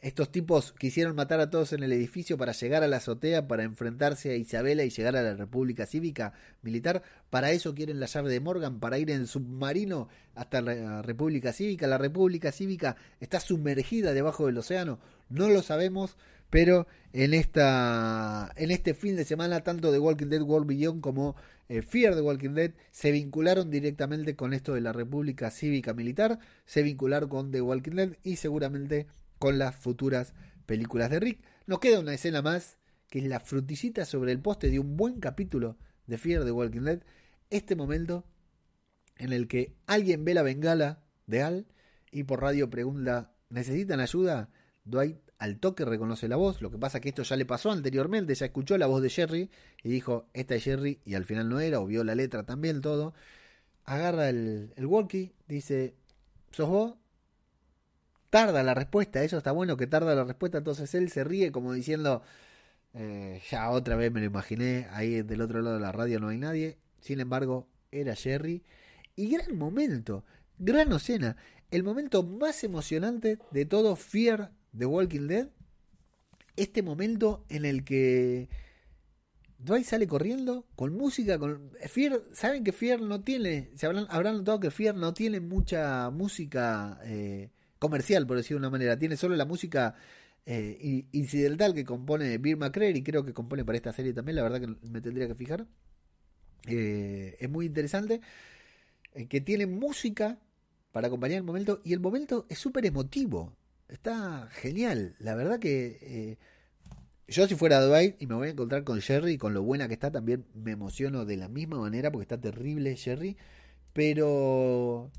estos tipos quisieron matar a todos en el edificio para llegar a la azotea, para enfrentarse a Isabela y llegar a la República Cívica Militar. Para eso quieren la llave de Morgan, para ir en submarino hasta la República Cívica. La República Cívica está sumergida debajo del océano. No lo sabemos, pero en, esta, en este fin de semana, tanto de Walking Dead World Beyond como eh, Fear the Walking Dead se vincularon directamente con esto de la República Cívica Militar, se vincularon con The Walking Dead y seguramente con las futuras películas de Rick. Nos queda una escena más, que es la frutillita sobre el poste de un buen capítulo de Fear the Walking Dead. Este momento en el que alguien ve la bengala de Al y por radio pregunta, ¿necesitan ayuda? Dwight al toque reconoce la voz. Lo que pasa que esto ya le pasó anteriormente, ya escuchó la voz de Jerry y dijo, esta es Jerry, y al final no era, o vio la letra también, todo. Agarra el, el walkie, dice, ¿sos vos? Tarda la respuesta, eso está bueno que tarda la respuesta, entonces él se ríe como diciendo, eh, ya otra vez me lo imaginé, ahí del otro lado de la radio no hay nadie, sin embargo, era Jerry. Y gran momento, gran escena, el momento más emocionante de todo Fear The Walking Dead, este momento en el que Dwight sale corriendo con música, con Fear, saben que Fear no tiene, se habrán, notado que Fear no tiene mucha música eh, comercial, por decirlo de una manera, tiene solo la música eh, incidental que compone Bill McCreary, creo que compone para esta serie también, la verdad que me tendría que fijar. Eh, es muy interesante, que tiene música para acompañar el momento y el momento es súper emotivo. Está genial. La verdad que eh, yo si fuera Dwight y me voy a encontrar con Jerry, con lo buena que está, también me emociono de la misma manera porque está terrible Jerry. Pero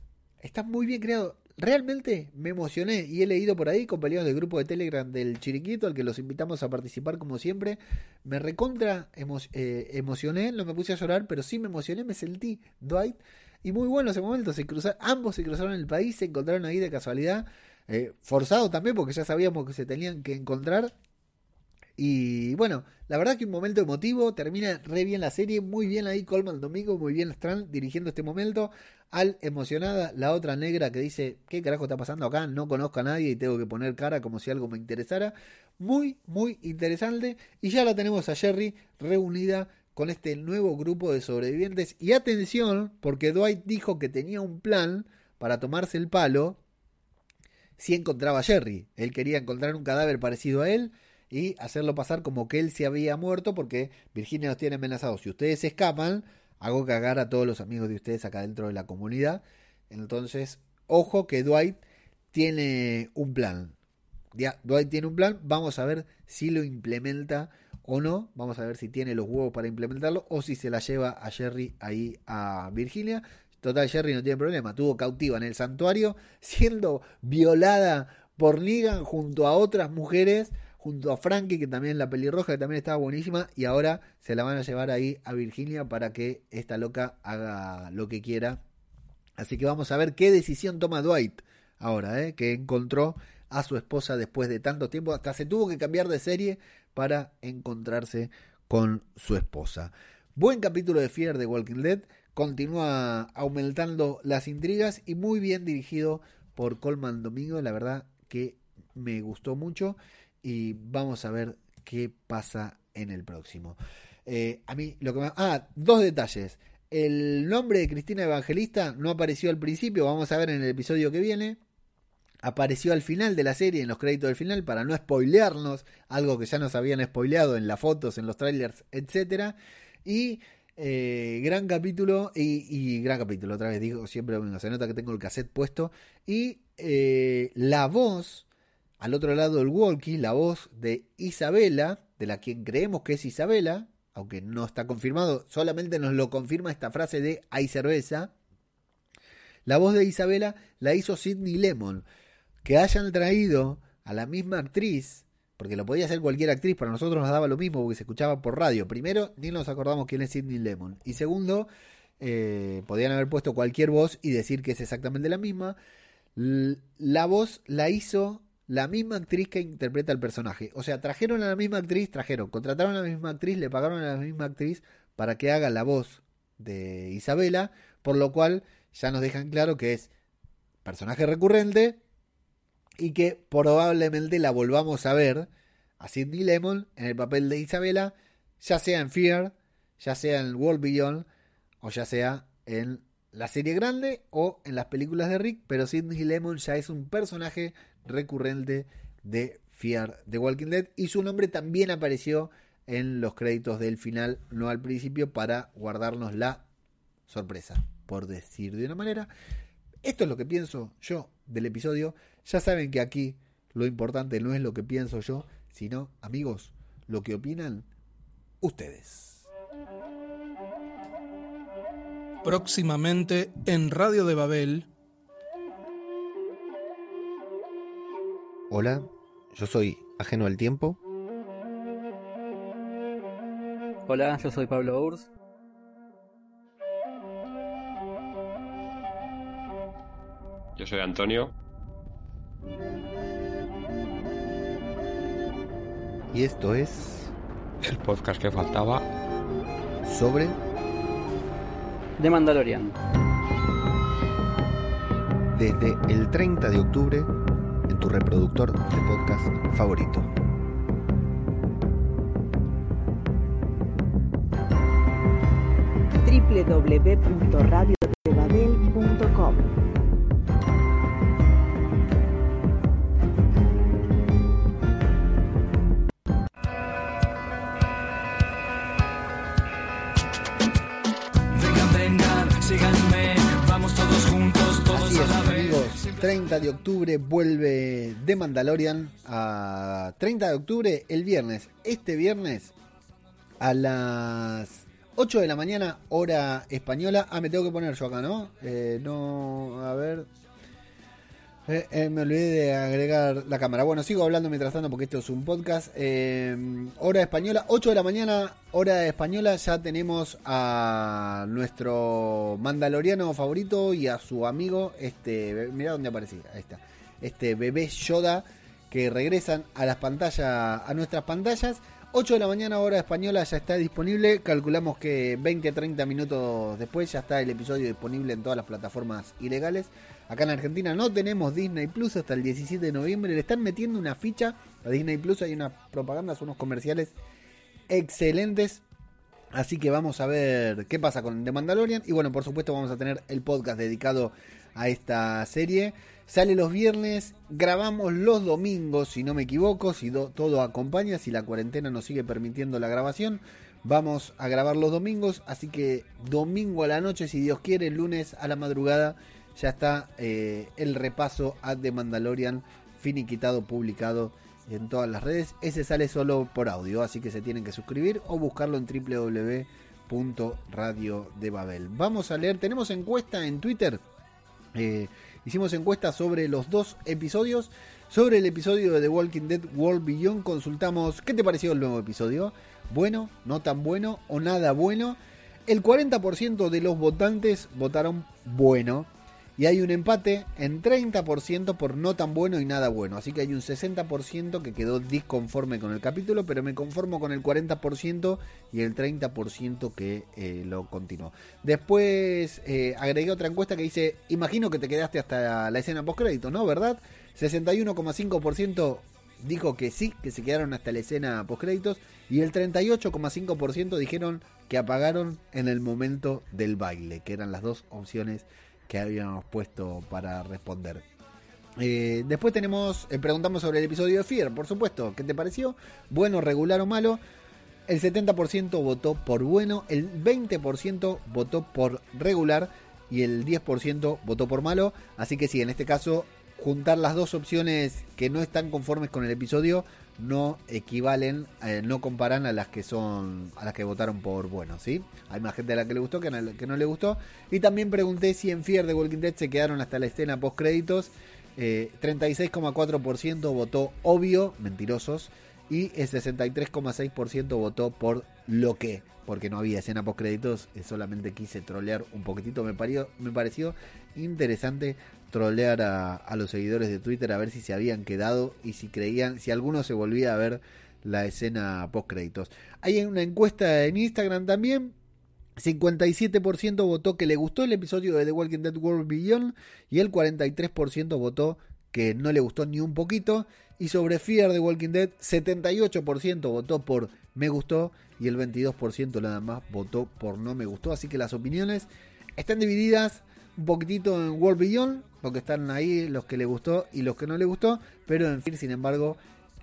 está muy bien creado. Realmente me emocioné y he leído por ahí, compañeros del grupo de Telegram del Chiriquito, al que los invitamos a participar como siempre. Me recontra eh, emocioné, no me puse a llorar, pero sí me emocioné, me sentí Dwight. Y muy bueno ese momento, se cruzaron, ambos se cruzaron el país, se encontraron ahí de casualidad. Eh, forzado también porque ya sabíamos que se tenían que encontrar. Y bueno, la verdad que un momento emotivo, termina re bien la serie, muy bien ahí Colman Domingo, muy bien Strand dirigiendo este momento. Al emocionada, la otra negra que dice, ¿qué carajo está pasando acá? No conozco a nadie y tengo que poner cara como si algo me interesara. Muy, muy interesante. Y ya la tenemos a Jerry reunida con este nuevo grupo de sobrevivientes. Y atención, porque Dwight dijo que tenía un plan para tomarse el palo si encontraba a Jerry. Él quería encontrar un cadáver parecido a él y hacerlo pasar como que él se había muerto porque Virginia los tiene amenazados. Si ustedes escapan, hago cagar a todos los amigos de ustedes acá dentro de la comunidad. Entonces, ojo que Dwight tiene un plan. Ya, Dwight tiene un plan, vamos a ver si lo implementa o no, vamos a ver si tiene los huevos para implementarlo o si se la lleva a Jerry ahí a Virginia. Total, Jerry no tiene problema, tuvo cautiva en el santuario, siendo violada por Negan junto a otras mujeres, junto a Frankie, que también la pelirroja, que también estaba buenísima, y ahora se la van a llevar ahí a Virginia para que esta loca haga lo que quiera. Así que vamos a ver qué decisión toma Dwight ahora, ¿eh? que encontró a su esposa después de tanto tiempo, hasta se tuvo que cambiar de serie para encontrarse con su esposa. Buen capítulo de Fear de Walking Dead, continúa aumentando las intrigas y muy bien dirigido por Colman Domingo, la verdad que me gustó mucho y vamos a ver qué pasa en el próximo. Eh, a mí lo que más... Ah, dos detalles. El nombre de Cristina Evangelista no apareció al principio, vamos a ver en el episodio que viene apareció al final de la serie, en los créditos del final, para no spoilearnos, algo que ya nos habían spoileado en las fotos, en los trailers, etc. Y eh, gran capítulo, y, gran capítulo, otra vez digo, siempre se nota que tengo el cassette puesto. Y eh, la voz, al otro lado del walkie, la voz de Isabela, de la quien creemos que es Isabela, aunque no está confirmado, solamente nos lo confirma esta frase de hay cerveza. La voz de Isabela la hizo Sidney Lemon que hayan traído a la misma actriz, porque lo podía hacer cualquier actriz, para nosotros nos daba lo mismo porque se escuchaba por radio. Primero, ni nos acordamos quién es Sidney Lemon. Y segundo, eh, podían haber puesto cualquier voz y decir que es exactamente la misma. La voz la hizo la misma actriz que interpreta el personaje. O sea, trajeron a la misma actriz, trajeron, contrataron a la misma actriz, le pagaron a la misma actriz para que haga la voz de Isabela, por lo cual ya nos dejan claro que es personaje recurrente y que probablemente la volvamos a ver a Sidney Lemon en el papel de Isabela, ya sea en Fear, ya sea en World Beyond o ya sea en la serie grande o en las películas de Rick, pero Sidney Lemon ya es un personaje recurrente de Fear de Walking Dead y su nombre también apareció en los créditos del final, no al principio, para guardarnos la sorpresa, por decir de una manera. Esto es lo que pienso yo del episodio. Ya saben que aquí lo importante no es lo que pienso yo, sino, amigos, lo que opinan ustedes. Próximamente en Radio de Babel. Hola, yo soy Ajeno al Tiempo. Hola, yo soy Pablo Urs. Yo soy Antonio. Y esto es el podcast que faltaba sobre The Mandalorian. Desde el 30 de octubre en tu reproductor de podcast favorito. www.radiodebabel.com vuelve de Mandalorian a 30 de octubre el viernes. Este viernes a las 8 de la mañana, hora española. Ah, me tengo que poner yo acá, ¿no? Eh, no, a ver, eh, eh, me olvidé de agregar la cámara. Bueno, sigo hablando mientras tanto porque esto es un podcast. Eh, hora española, 8 de la mañana, hora española. Ya tenemos a nuestro mandaloriano favorito y a su amigo. Este, mira dónde aparecía. Ahí está. Este bebé Yoda que regresan a las pantallas, a nuestras pantallas. 8 de la mañana, hora española, ya está disponible. Calculamos que 20 a 30 minutos después ya está el episodio disponible en todas las plataformas ilegales. Acá en Argentina no tenemos Disney Plus hasta el 17 de noviembre. Le están metiendo una ficha a Disney Plus. Hay unas propagandas, unos comerciales excelentes. Así que vamos a ver qué pasa con The Mandalorian. Y bueno, por supuesto vamos a tener el podcast dedicado a esta serie. Sale los viernes, grabamos los domingos, si no me equivoco, si todo acompaña, si la cuarentena nos sigue permitiendo la grabación. Vamos a grabar los domingos, así que domingo a la noche, si Dios quiere, lunes a la madrugada ya está eh, el repaso a The Mandalorian finiquitado, publicado en todas las redes. Ese sale solo por audio, así que se tienen que suscribir o buscarlo en www.radiodebabel. Vamos a leer, tenemos encuesta en Twitter. Eh, hicimos encuesta sobre los dos episodios. Sobre el episodio de The Walking Dead World Beyond consultamos qué te pareció el nuevo episodio. Bueno, no tan bueno o nada bueno. El 40% de los votantes votaron bueno. Y hay un empate en 30% por no tan bueno y nada bueno. Así que hay un 60% que quedó disconforme con el capítulo, pero me conformo con el 40% y el 30% que eh, lo continuó. Después eh, agregué otra encuesta que dice, imagino que te quedaste hasta la escena postcrédito, ¿no? ¿Verdad? 61,5% dijo que sí, que se quedaron hasta la escena postcréditos y el 38,5% dijeron que apagaron en el momento del baile, que eran las dos opciones que habíamos puesto para responder. Eh, después tenemos, eh, preguntamos sobre el episodio de Fear, por supuesto, ¿qué te pareció? Bueno, regular o malo. El 70% votó por bueno, el 20% votó por regular y el 10% votó por malo. Así que sí, en este caso, juntar las dos opciones que no están conformes con el episodio no equivalen, eh, no comparan a las que son, a las que votaron por bueno, ¿sí? Hay más gente a la que le gustó que a la que no le gustó. Y también pregunté si en Fear de Walking Dead se quedaron hasta la escena post créditos. 36,4% votó obvio, mentirosos. Y el 63,6% votó por lo que, porque no había escena post créditos, eh, solamente quise trolear un poquitito. Me, me pareció interesante trolear a, los seguidores de Twitter a ver si se habían quedado y si creían, si alguno se volvía a ver la escena post créditos. Hay una encuesta en Instagram también. 57% votó que le gustó el episodio de The Walking Dead World Beyond y el 43% votó que no le gustó ni un poquito. Y sobre Fear The Walking Dead, 78% votó por me gustó y el 22% nada más votó por no me gustó. Así que las opiniones están divididas un poquitito en World Beyond, porque están ahí los que le gustó y los que no le gustó, pero en fin, sin embargo,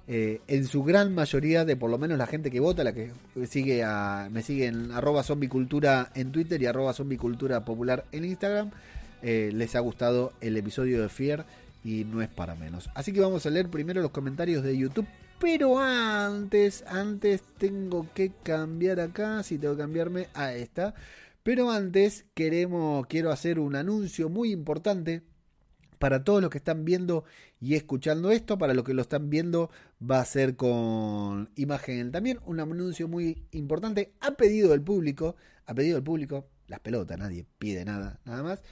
eh, en su gran mayoría de por lo menos la gente que vota, la que sigue a, me sigue en arroba zombicultura en Twitter y arroba zombicultura popular en Instagram, eh, les ha gustado el episodio de Fear y no es para menos. Así que vamos a leer primero los comentarios de YouTube. Pero antes, antes tengo que cambiar acá, si tengo que cambiarme a esta. Pero antes queremos, quiero hacer un anuncio muy importante para todos los que están viendo y escuchando esto, para los que lo están viendo va a ser con imagen también, un anuncio muy importante a pedido del público, a pedido del público, las pelotas, nadie pide nada, nada más.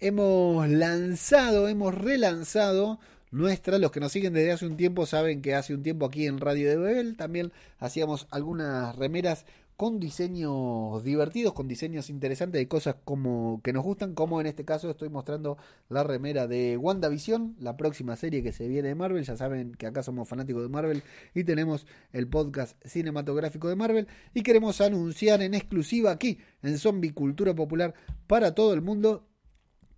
Hemos lanzado, hemos relanzado nuestra, los que nos siguen desde hace un tiempo saben que hace un tiempo aquí en Radio de Bebel también hacíamos algunas remeras con diseños divertidos, con diseños interesantes de cosas como que nos gustan, como en este caso estoy mostrando la remera de WandaVision, la próxima serie que se viene de Marvel, ya saben que acá somos fanáticos de Marvel y tenemos el podcast cinematográfico de Marvel. Y queremos anunciar en exclusiva aquí en Zombie Cultura Popular para todo el mundo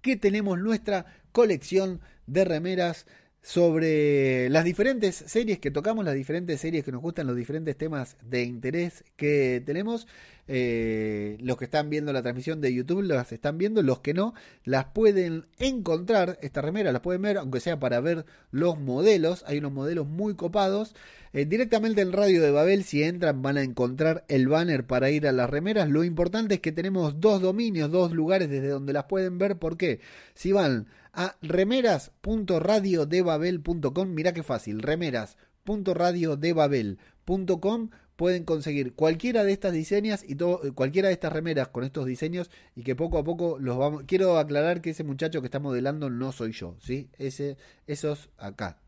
que tenemos nuestra colección de remeras sobre las diferentes series que tocamos, las diferentes series que nos gustan, los diferentes temas de interés que tenemos. Eh, los que están viendo la transmisión de YouTube las están viendo, los que no, las pueden encontrar, esta remera las pueden ver, aunque sea para ver los modelos, hay unos modelos muy copados. Eh, directamente en Radio de Babel, si entran van a encontrar el banner para ir a las remeras. Lo importante es que tenemos dos dominios, dos lugares desde donde las pueden ver, porque si van a remeras.radiodebabel.com. Mirá qué fácil, remeras.radiodebabel.com pueden conseguir cualquiera de estas diseñas y todo, cualquiera de estas remeras con estos diseños y que poco a poco los vamos. Quiero aclarar que ese muchacho que está modelando no soy yo, ¿sí? Esos acá.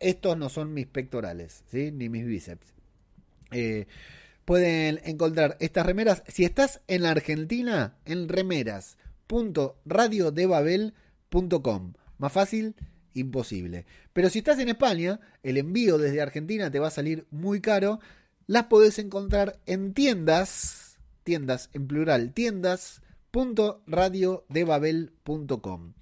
Estos no son mis pectorales. Ni mis bíceps. Eh, pueden encontrar estas remeras. Si estás en la Argentina, en remeras.radiodebabel.com más fácil, imposible. Pero si estás en España, el envío desde Argentina te va a salir muy caro. Las podés encontrar en tiendas, tiendas en plural, tiendas.radiodebabel.com.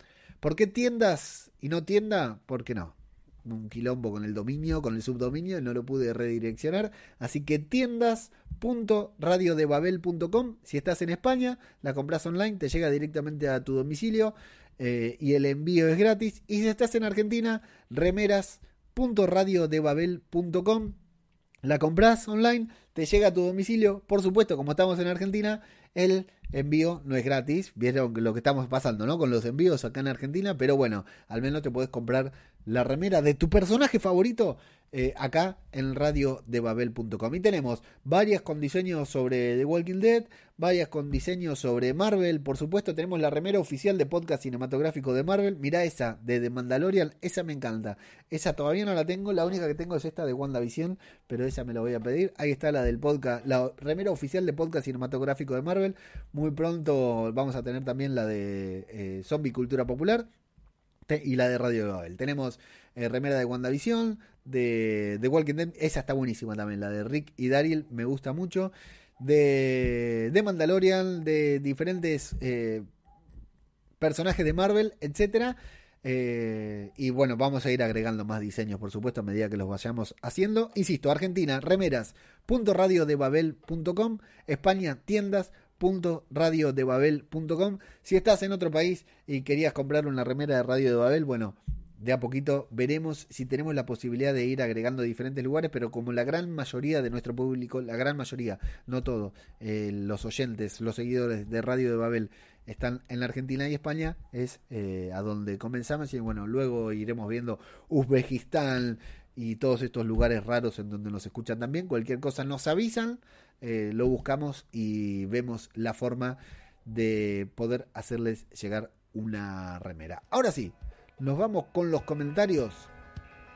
¿Por qué tiendas y no tienda? ¿Por qué no? un quilombo con el dominio, con el subdominio, no lo pude redireccionar. Así que tiendas.radiodebabel.com, si estás en España, la compras online, te llega directamente a tu domicilio eh, y el envío es gratis. Y si estás en Argentina, remeras.radiodebabel.com, la compras online, te llega a tu domicilio. Por supuesto, como estamos en Argentina, el envío no es gratis. Vieron lo que estamos pasando, ¿no? Con los envíos acá en Argentina. Pero bueno, al menos te puedes comprar la remera de tu personaje favorito eh, acá en radio de babel.com. Y tenemos varias con diseños sobre The Walking Dead, varias con diseños sobre Marvel. Por supuesto, tenemos la remera oficial de podcast cinematográfico de Marvel. Mirá esa de The Mandalorian, esa me encanta. Esa todavía no la tengo, la única que tengo es esta de WandaVision, pero esa me la voy a pedir. Ahí está la del podcast, la remera oficial de podcast cinematográfico de Marvel. Muy pronto vamos a tener también la de eh, Zombie Cultura Popular y la de Radio Babel. Tenemos eh, remera de WandaVision, de, de Walking Dead, esa está buenísima también, la de Rick y Daryl, me gusta mucho. De, de Mandalorian, de diferentes eh, personajes de Marvel, etcétera. Eh, y bueno, vamos a ir agregando más diseños, por supuesto, a medida que los vayamos haciendo. Insisto, Argentina, remeras.radiodebabel.com, España, tiendas radiodebabel.com. Si estás en otro país y querías comprar una remera de Radio de Babel, bueno, de a poquito veremos si tenemos la posibilidad de ir agregando diferentes lugares, pero como la gran mayoría de nuestro público, la gran mayoría, no todo, eh, los oyentes, los seguidores de Radio de Babel están en la Argentina y España, es eh, a donde comenzamos y bueno, luego iremos viendo Uzbekistán y todos estos lugares raros en donde nos escuchan también. Cualquier cosa nos avisan eh, lo buscamos y vemos la forma de poder hacerles llegar una remera. Ahora sí, nos vamos con los comentarios.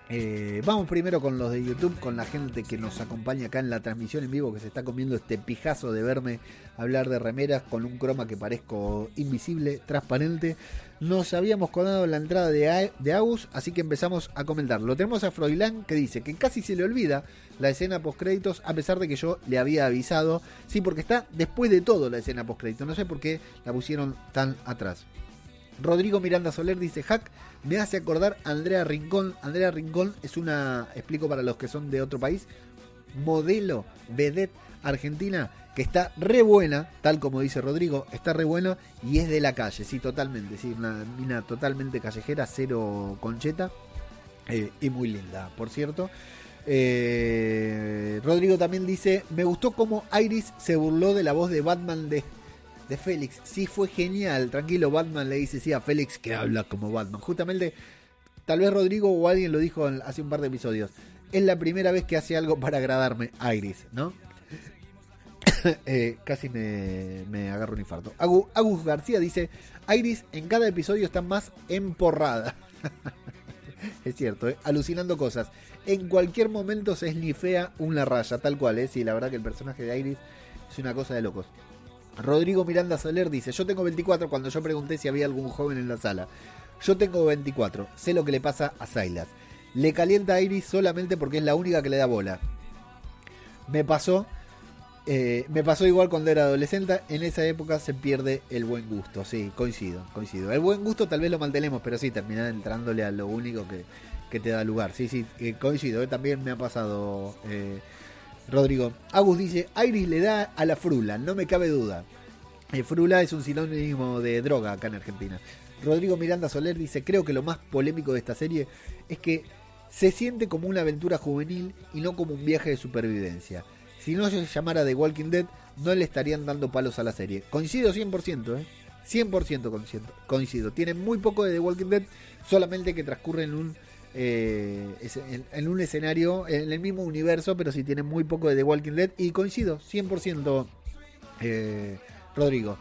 Eh, vamos primero con los de YouTube, con la gente que nos acompaña acá en la transmisión en vivo, que se está comiendo este pijazo de verme hablar de remeras con un croma que parezco invisible, transparente. Nos habíamos colado la entrada de, de Agus, así que empezamos a comentar. Lo tenemos a Froilán que dice que casi se le olvida la escena post créditos, a pesar de que yo le había avisado. Sí, porque está después de todo la escena post créditos. No sé por qué la pusieron tan atrás. Rodrigo Miranda Soler dice, Hack, me hace acordar a Andrea Rincón. Andrea Rincón es una, explico para los que son de otro país, modelo, vedette argentina, que está re buena, tal como dice Rodrigo, está re buena y es de la calle, sí, totalmente, sí, una mina totalmente callejera, cero concheta eh, y muy linda, por cierto. Eh, Rodrigo también dice, me gustó cómo Iris se burló de la voz de Batman de de Félix. Sí, fue genial. Tranquilo, Batman le dice sí a Félix que habla como Batman. Justamente, tal vez Rodrigo o alguien lo dijo hace un par de episodios. Es la primera vez que hace algo para agradarme, Iris, ¿no? *coughs* Eh, casi me, agarro un infarto. Agus, García dice: Iris en cada episodio está más emporrada. *laughs* es cierto, ¿eh? alucinando cosas. En cualquier momento se esnifea una raya, tal cual, ¿eh? Sí, la verdad que el personaje de Iris es una cosa de locos. Rodrigo Miranda Soler dice, yo tengo 24 cuando yo pregunté si había algún joven en la sala. Yo tengo 24, sé lo que le pasa a Silas. Le calienta a Iris solamente porque es la única que le da bola. Me pasó, eh, me pasó igual cuando era adolescente, en esa época se pierde el buen gusto, sí, coincido, coincido. El buen gusto tal vez lo mantenemos, pero sí, terminar entrándole a lo único que, te da lugar. Sí, sí, eh, coincido, eh, también me ha pasado... Rodrigo. Agus dice, Iris le da a la frula, no me cabe duda. Eh, frula es un sinónimo de droga acá en Argentina. Rodrigo Miranda Soler dice, creo que lo más polémico de esta serie es que se siente como una aventura juvenil y no como un viaje de supervivencia. Si no se llamara The Walking Dead, no le estarían dando palos a la serie. Coincido 100%, ¿eh? 100% coincido. Tiene muy poco de The Walking Dead, solamente que transcurre en un eh, en, un escenario, en el mismo universo, pero si tiene muy poco de The Walking Dead. Y coincido, 100% eh, Rodrigo.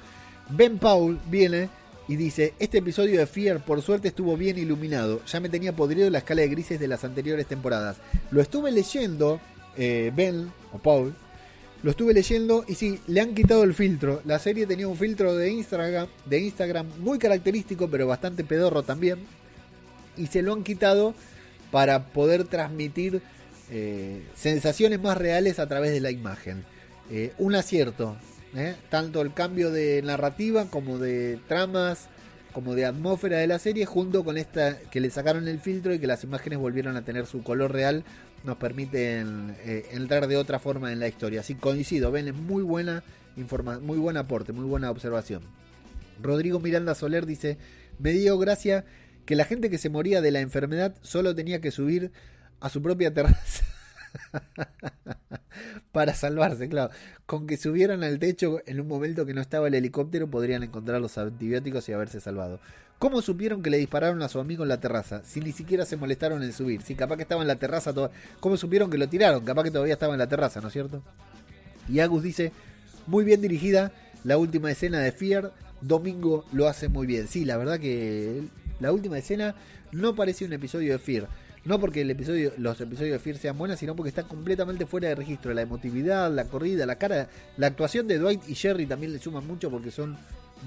Ben Paul viene y dice, este episodio de Fear por suerte estuvo bien iluminado, ya me tenía podrido la escala de grises de las anteriores temporadas. Lo estuve leyendo, eh, Ben o Paul, lo estuve leyendo y sí, le han quitado el filtro. La serie tenía un filtro de Instagram, de Instagram muy característico, pero bastante pedorro también y se lo han quitado para poder transmitir eh, sensaciones más reales a través de la imagen. Eh, un acierto, ¿eh? tanto el cambio de narrativa como de tramas como de atmósfera de la serie, junto con esta que le sacaron el filtro y que las imágenes volvieron a tener su color real, nos permiten entrar de otra forma en la historia. Así coincido, ven, es muy buena informa muy buen aporte, muy buena observación. Rodrigo Miranda Soler dice, me dio gracia que la gente que se moría de la enfermedad solo tenía que subir a su propia terraza. *laughs* para salvarse, claro. Con que subieran al techo en un momento que no estaba el helicóptero podrían encontrar los antibióticos y haberse salvado. ¿Cómo supieron que le dispararon a su amigo en la terraza? Si ni siquiera se molestaron en subir. Si capaz que estaba en la terraza. ¿Cómo supieron que lo tiraron? Capaz que todavía estaba en la terraza, ¿no es cierto? Y Agus dice, muy bien dirigida, la última escena de Fear. Domingo lo hace muy bien. Sí, la verdad que la última escena no parece un episodio de Fear. No porque los episodios de Fear sean buenos, sino porque está completamente fuera de registro. La emotividad, la corrida, la cara, la actuación de Dwight y Jerry también le suman mucho porque son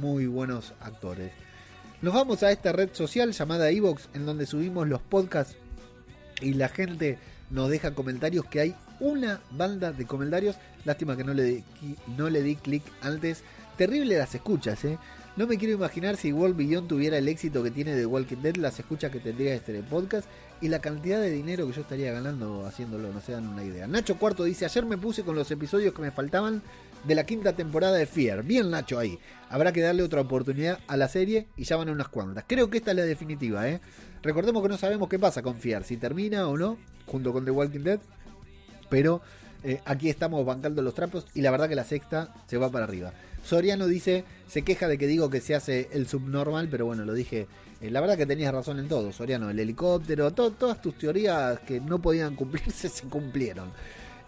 muy buenos actores. Nos vamos a esta red social llamada Evox, en donde subimos los podcasts y la gente nos deja comentarios que hay una banda de comentarios. Lástima que no le, di, no le di clic antes. Terrible las escuchas, ¿eh? No me quiero imaginar si World Beyond tuviera el éxito que tiene de Walking Dead, las escuchas que tendría este podcast y la cantidad de dinero que yo estaría ganando haciéndolo, no se dan una idea. Nacho Cuarto dice, ayer me puse con los episodios que me faltaban de la quinta temporada de Fear. Bien Nacho ahí. Habrá que darle otra oportunidad a la serie y ya van unas cuantas. Creo que esta es la definitiva, ¿eh? Recordemos que no sabemos qué pasa con Fear, si termina o no, junto con The Walking Dead. Pero eh, aquí estamos bancando los trapos y la verdad que la sexta se va para arriba. Soriano dice, se queja de que digo que se hace el subnormal, pero bueno, lo dije. Eh, la verdad que tenías razón en todo, Soriano. El helicóptero, todas tus teorías que no podían cumplirse *laughs* se cumplieron.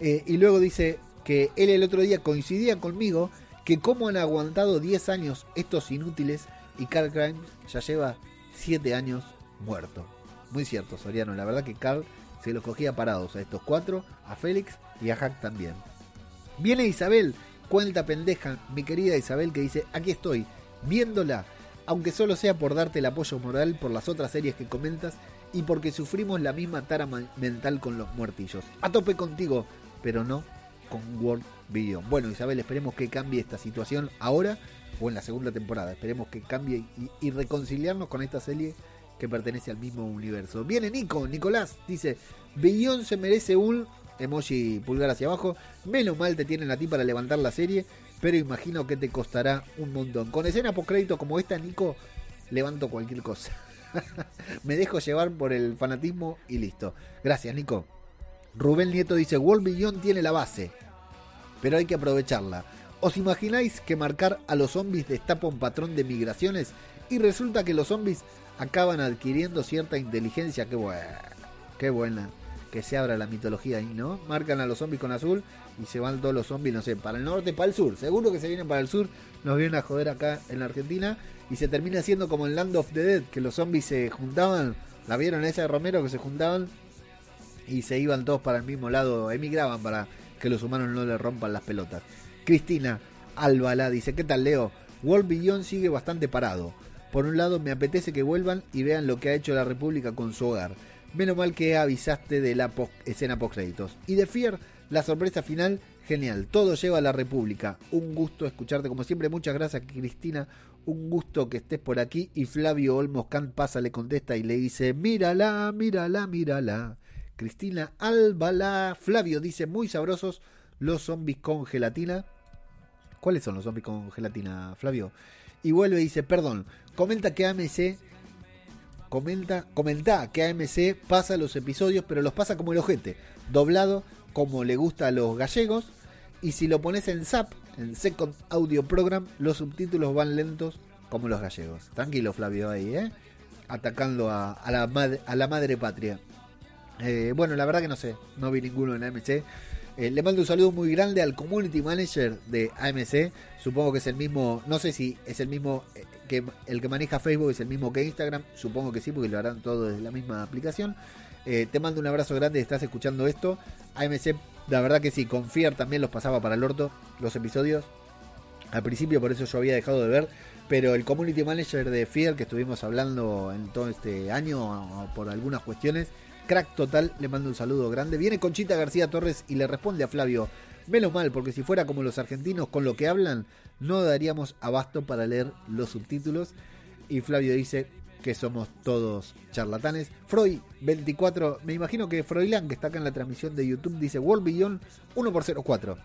Eh, y luego dice que él el otro día coincidía conmigo que cómo han aguantado 10 años estos inútiles y Carl Grimes ya lleva 7 años muerto. Muy cierto, Soriano. La verdad que Carl se los cogía parados a estos cuatro, a Félix y a Hack también. Viene Isabel cuenta pendeja, mi querida Isabel, que dice, aquí estoy, viéndola, aunque solo sea por darte el apoyo moral por las otras series que comentas y porque sufrimos la misma tara mental con los muertillos. A tope contigo, pero no con World Video. Bueno, Isabel, esperemos que cambie esta situación ahora o en la segunda temporada. Esperemos que cambie y, reconciliarnos con esta serie que pertenece al mismo universo. Viene Nico, Nicolás, dice, Billón se merece un emoji pulgar hacia abajo. Menos mal te tienen a ti para levantar la serie, pero imagino que te costará un montón. Con escena post crédito como esta, Nico, levanto cualquier cosa. *laughs* Me dejo llevar por el fanatismo y listo. Gracias, Nico. Rubén Nieto dice, World Beyond tiene la base, pero hay que aprovecharla. ¿Os imagináis que marcar a los zombies destapa un patrón de migraciones y resulta que los zombies acaban adquiriendo cierta inteligencia? Qué buena, qué buena que se abra la mitología ahí, ¿no? Marcan a los zombies con azul y se van todos los zombies, no sé, para el norte, para el sur. Seguro que se vienen para el sur, nos vienen a joder acá en la Argentina y se termina siendo como en Land of the Dead, que los zombies se juntaban, la vieron esa de Romero que se juntaban y se iban todos para el mismo lado, emigraban para que los humanos no le rompan las pelotas. Cristina Álvala dice, ¿qué tal Leo? World Beyond sigue bastante parado. Por un lado me apetece que vuelvan y vean lo que ha hecho la República con su hogar. Menos mal que avisaste de la escena post créditos. Y de Fier, la sorpresa final, genial. Todo lleva a la República. Un gusto escucharte como siempre. Muchas gracias, Cristina. Un gusto que estés por aquí. Y Flavio Olmos pasa, le contesta y le dice: Mírala, mírala, mírala. Cristina Álvala. Flavio dice: Muy sabrosos los zombies con gelatina. ¿Cuáles son los zombies con gelatina, Flavio? Y vuelve y dice: Perdón, comenta que AMC comenta, comenta que AMC pasa los episodios, pero los pasa como el ojete, doblado como le gusta a los gallegos. Y si lo pones en SAP, en Second Audio Program, los subtítulos van lentos como los gallegos. Tranquilo, Flavio, ahí, ¿eh? Atacando a, la, a la madre patria. Eh, bueno, la verdad que no sé, no vi ninguno en AMC. Eh, le mando un saludo muy grande al community manager de AMC. Supongo que es el mismo, no sé si es el mismo eh, que el que maneja Facebook, es el mismo que Instagram. Supongo que sí, porque lo harán todo desde la misma aplicación. Eh, te mando un abrazo grande, estás escuchando esto. AMC, la verdad que sí, con también los pasaba para el orto los episodios. Al principio por eso yo había dejado de ver, pero el community manager de Fier que estuvimos hablando en todo este año por algunas cuestiones, crack total, le mando un saludo grande. Viene Conchita García Torres y le responde a Flavio, menos mal, porque si fuera como los argentinos con lo que hablan, no daríamos abasto para leer los subtítulos. Y Flavio dice que somos todos charlatanes. Freud 24, me imagino que Froilán, que está acá en la transmisión de YouTube, dice World Beyond 1 por 04.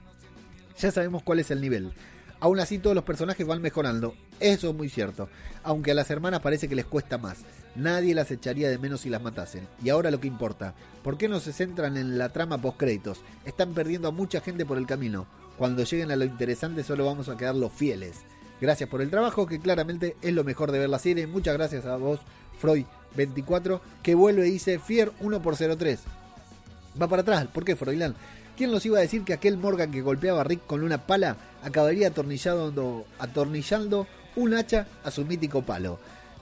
Ya sabemos cuál es el nivel. Aún así todos los personajes van mejorando. Eso es muy cierto. Aunque a las hermanas parece que les cuesta más. Nadie las echaría de menos si las matasen. Y ahora lo que importa. ¿Por qué no se centran en la trama post créditos? Están perdiendo a mucha gente por el camino. Cuando lleguen a lo interesante solo vamos a quedar los fieles. Gracias por el trabajo, que claramente es lo mejor de ver la serie. Muchas gracias a vos, Freud24, que vuelve y dice Fier 1 por 03. Va para atrás, ¿por qué, Froilán? ¿Quién nos iba a decir que aquel Morgan que golpeaba a Rick con una pala acabaría atornillando, atornillando un hacha a su mítico palo?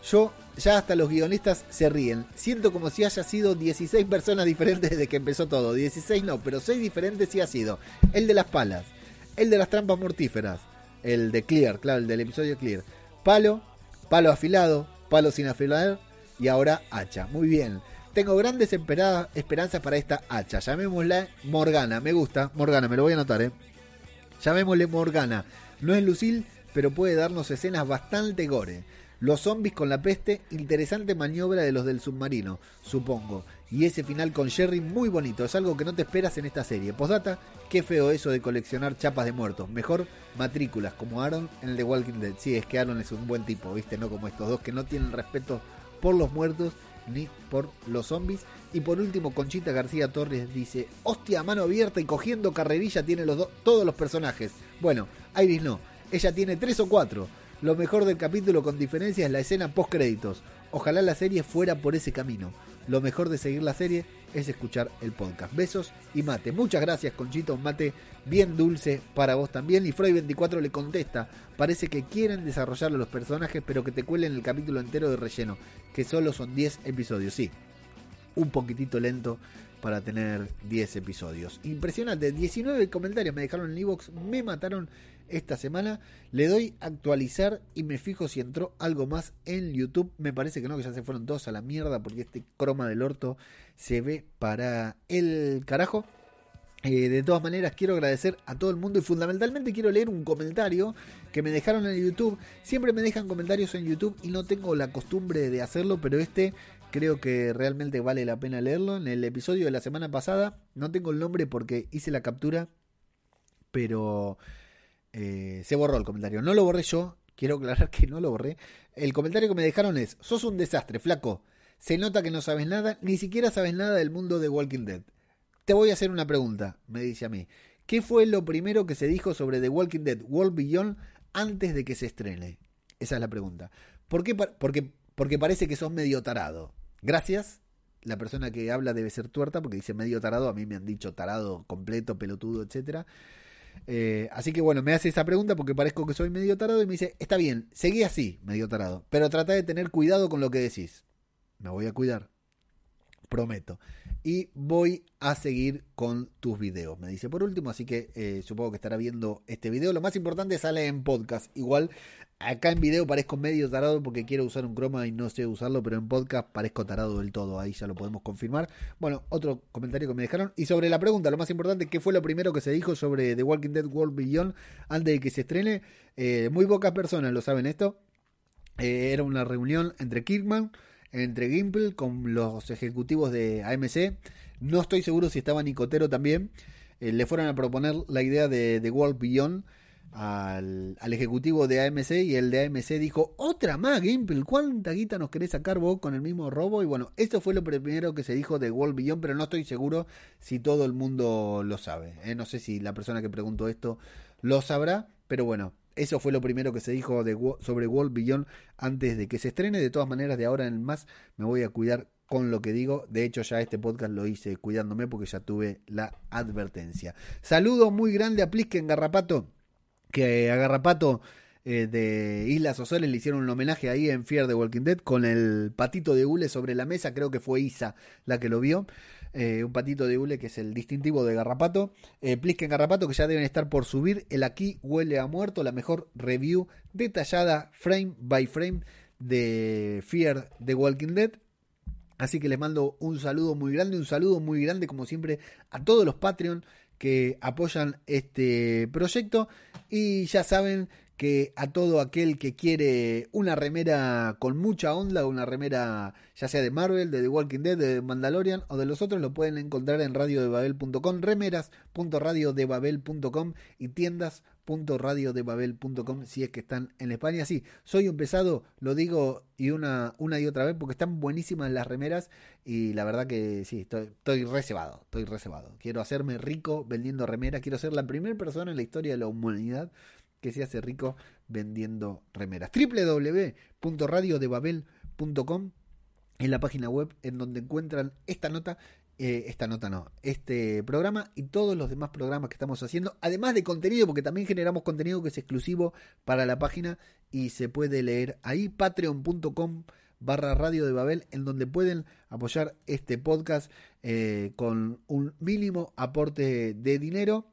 Yo, ya hasta los guionistas se ríen. Siento como si haya sido 16 personas diferentes desde que empezó todo. 16 no, pero 6 diferentes sí ha sido. El de las palas, el de las trampas mortíferas, el de Clear, claro, el del episodio Clear. Palo, palo afilado, palo sin afilar y ahora hacha. Muy bien. Tengo grandes esperanzas para esta hacha. Llamémosla Morgana. Me gusta. Morgana, me lo voy a anotar, ¿eh? Llamémosle Morgana. No es Lucil, pero puede darnos escenas bastante gore. Los zombies con la peste, interesante maniobra de los del submarino, supongo. Y ese final con Jerry muy bonito, es algo que no te esperas en esta serie. Postdata, qué feo eso de coleccionar chapas de muertos. Mejor matrículas, como Aaron en el de Walking Dead. Sí, es que Aaron es un buen tipo, ¿viste? No como estos dos que no tienen respeto por los muertos ni por los zombies. Y por último, Conchita García Torres dice: Hostia, mano abierta y cogiendo carrerilla tiene los todos los personajes. Bueno, Iris no, ella tiene tres o cuatro. Lo mejor del capítulo con diferencia es la escena post créditos. Ojalá la serie fuera por ese camino. Lo mejor de seguir la serie es escuchar el podcast. Besos y mate. Muchas gracias, Conchita. Un mate bien dulce para vos también. Y Freud24 le contesta: Parece que quieren desarrollar los personajes, pero que te cuelen el capítulo entero de relleno, que solo son 10 episodios. Sí, un poquitito lento para tener 10 episodios. Impresionante. 19 comentarios me dejaron en Evox. Me mataron esta semana. Le doy actualizar y me fijo si entró algo más en YouTube. Me parece que no, que ya se fueron todos a la mierda porque este croma del orto se ve para el carajo. Eh, de todas maneras, quiero agradecer a todo el mundo y fundamentalmente quiero leer un comentario que me dejaron en YouTube. Siempre me dejan comentarios en YouTube y no tengo la costumbre de hacerlo, pero este creo que realmente vale la pena leerlo. En el episodio de la semana pasada, no tengo el nombre porque hice la captura, pero eh, se borró el comentario. No lo borré yo, quiero aclarar que no lo borré. El comentario que me dejaron es, sos un desastre, flaco. Se nota que no sabes nada, ni siquiera sabes nada del mundo de Walking Dead. Te voy a hacer una pregunta, me dice a mí. ¿Qué fue lo primero que se dijo sobre The Walking Dead World Beyond antes de que se estrene? Esa es la pregunta. ¿Por qué? Porque, porque parece que sos medio tarado. Gracias. La persona que habla debe ser tuerta porque dice medio tarado. A mí me han dicho tarado completo, pelotudo, etcétera. Eh, así que bueno, me hace esa pregunta porque parezco que soy medio tarado y me dice, está bien, seguí así, medio tarado, pero trata de tener cuidado con lo que decís. Me voy a cuidar, prometo. Y voy a seguir con tus videos, me dice por último, así que eh, supongo que estará viendo este video. Lo más importante sale en podcast, igual Acá en video parezco medio tarado porque quiero usar un croma y no sé usarlo, pero en podcast parezco tarado del todo, ahí ya lo podemos confirmar. Bueno, otro comentario que me dejaron. Y sobre la pregunta, lo más importante, ¿qué fue lo primero que se dijo sobre The Walking Dead World Beyond antes de que se estrene? Eh, muy pocas personas lo saben esto. Eh, era una reunión entre Kirkman, entre Gimple, con los ejecutivos de AMC. No estoy seguro si estaba Nicotero también. Eh, le fueron a proponer la idea de The World Beyond al, ejecutivo de AMC y el de AMC dijo, otra más, Gimple, ¿cuánta guita nos querés sacar vos con el mismo robo? Y bueno, esto fue lo primero que se dijo de World Beyond, pero no estoy seguro si todo el mundo lo sabe. ¿eh? No sé si la persona que preguntó esto lo sabrá, pero bueno, eso fue lo primero que se dijo de, sobre World Beyond antes de que se estrene. De todas maneras, de ahora en más me voy a cuidar con lo que digo. De hecho, ya este podcast lo hice cuidándome porque ya tuve la advertencia. Saludo muy grande a Plisken Garrapato que a Garrapato eh, de Islas Osores le hicieron un homenaje ahí en Fear de Walking Dead con el patito de hule sobre la mesa, creo que fue Isa la que lo vio. Eh, un patito de hule que es el distintivo de Garrapato. Eh, Plisken Garrapato que ya deben estar por subir. El aquí huele a muerto, la mejor review detallada frame by frame de Fear de Walking Dead. Así que les mando un saludo muy grande, un saludo muy grande como siempre a todos los Patreon que apoyan este proyecto y ya saben que a todo aquel que quiere una remera con mucha onda, una remera ya sea de Marvel, de The Walking Dead, de Mandalorian o de los otros, lo pueden encontrar en radiodebabel.com, remeras.radiodebabel.com y tiendas.radiodebabel.com si es que están en España. Sí, soy un pesado, lo digo y una, una y otra vez porque están buenísimas las remeras y la verdad que sí, estoy, estoy reservado, estoy reservado. Quiero hacerme rico vendiendo remeras, quiero ser la primera persona en la historia de la humanidad que se hace rico vendiendo remeras. www.radiodebabel.com es la página web en donde encuentran esta nota, eh, esta nota no, este programa y todos los demás programas que estamos haciendo, además de contenido, porque también generamos contenido que es exclusivo para la página y se puede leer ahí, patreon.com barra radio de Babel, en donde pueden apoyar este podcast eh, con un mínimo aporte de dinero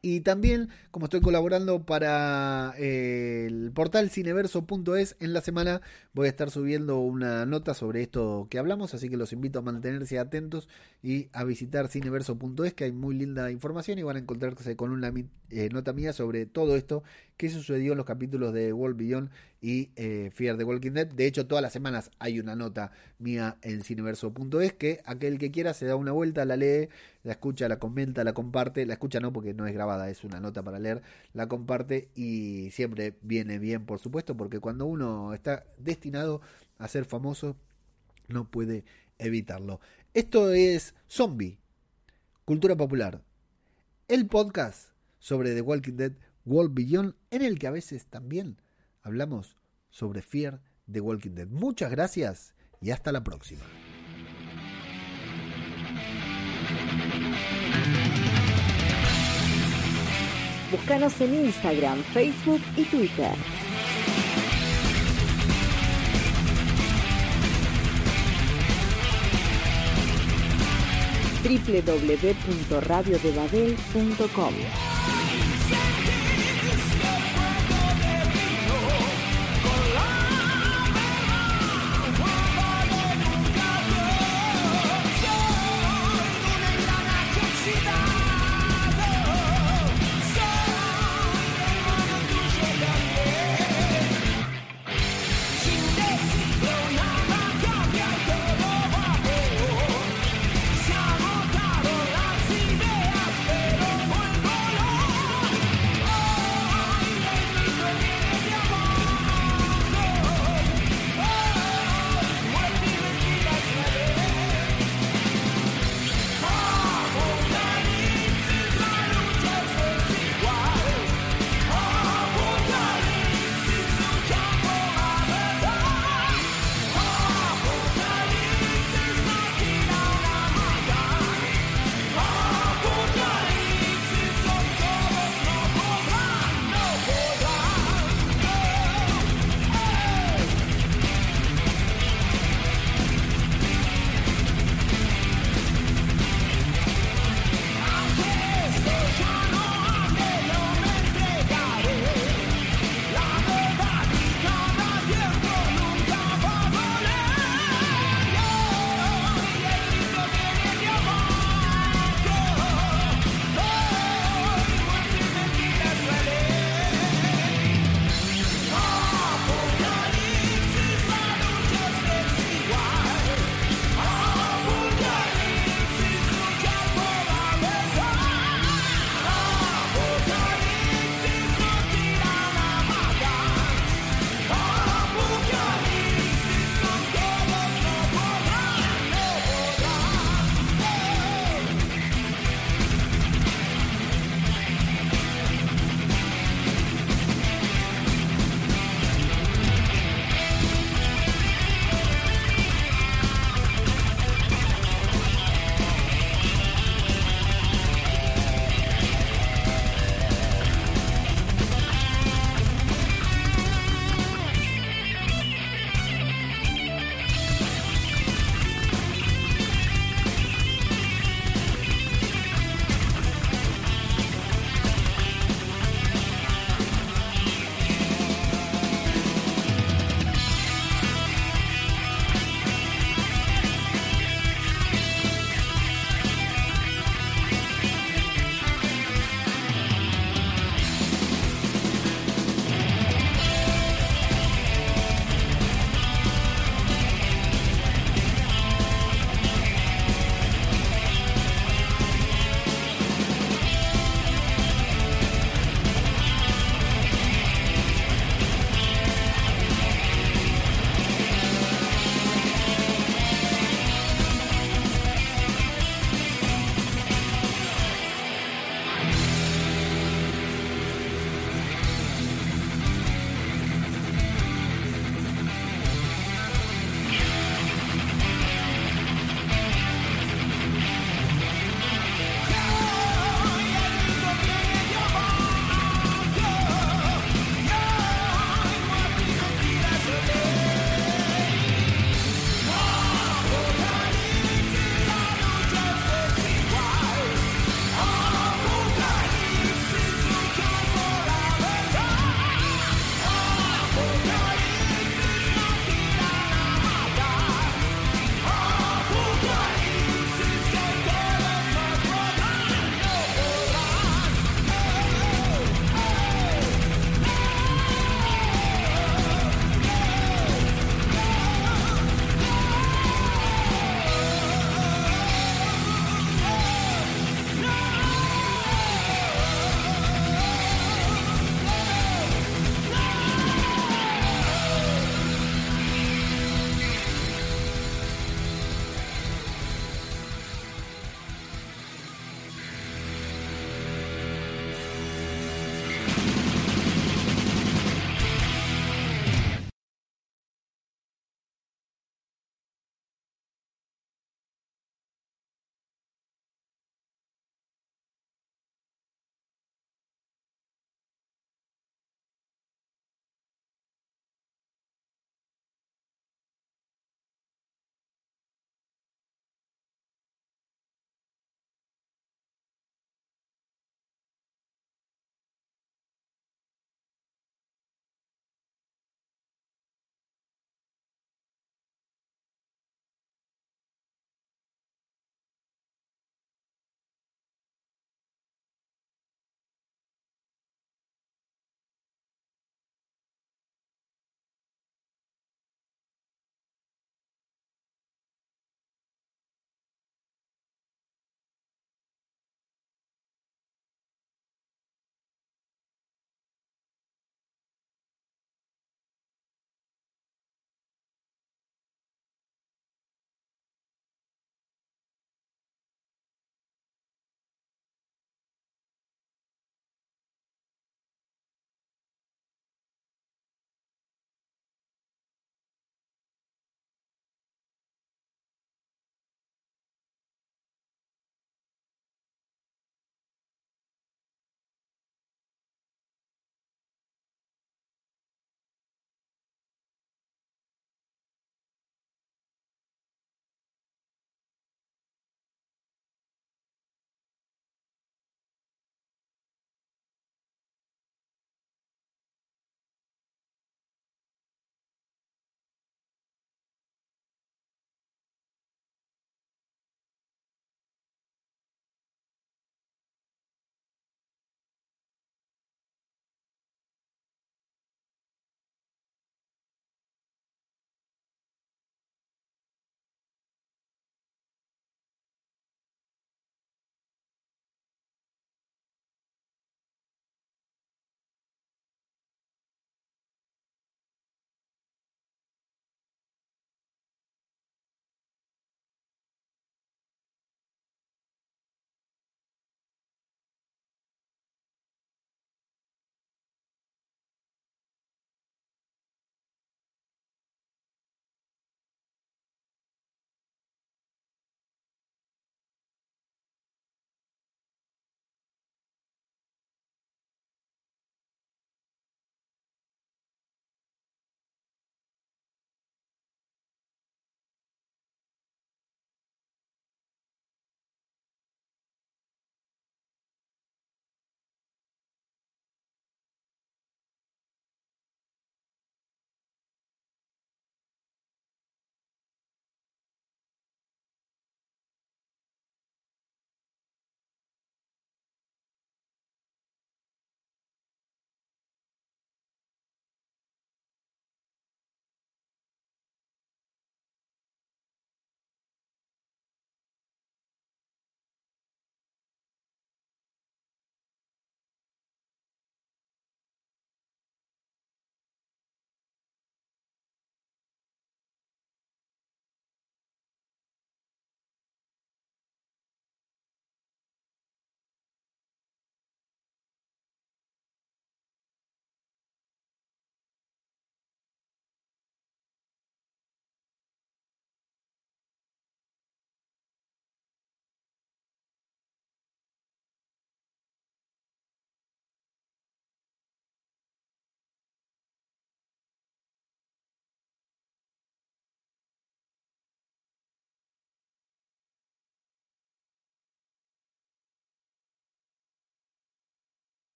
y también, como estoy colaborando para eh, el portal cineverso.es, en la semana voy a estar subiendo una nota sobre esto que hablamos, así que los invito a mantenerse atentos y a visitar cineverso.es, que hay muy linda información y van a encontrarse con una eh, nota mía sobre todo esto que sucedió en los capítulos de World Beyond y eh, Fear the Walking Dead. De hecho, todas las semanas hay una nota mía en cineverso.es que aquel que quiera se da una vuelta, la lee, la escucha, la comenta, la comparte. La escucha no porque no es grabada, es una nota para leer. La comparte y siempre viene bien, por supuesto, porque cuando uno está destinado a ser famoso, no puede evitarlo. Esto es Zombie, Cultura Popular, el podcast sobre The Walking Dead, World Beyond, en el que a veces también hablamos sobre Fear The Walking Dead. Muchas gracias y hasta la próxima. Búscanos en Instagram, Facebook y Twitter. www.radiodebabel.com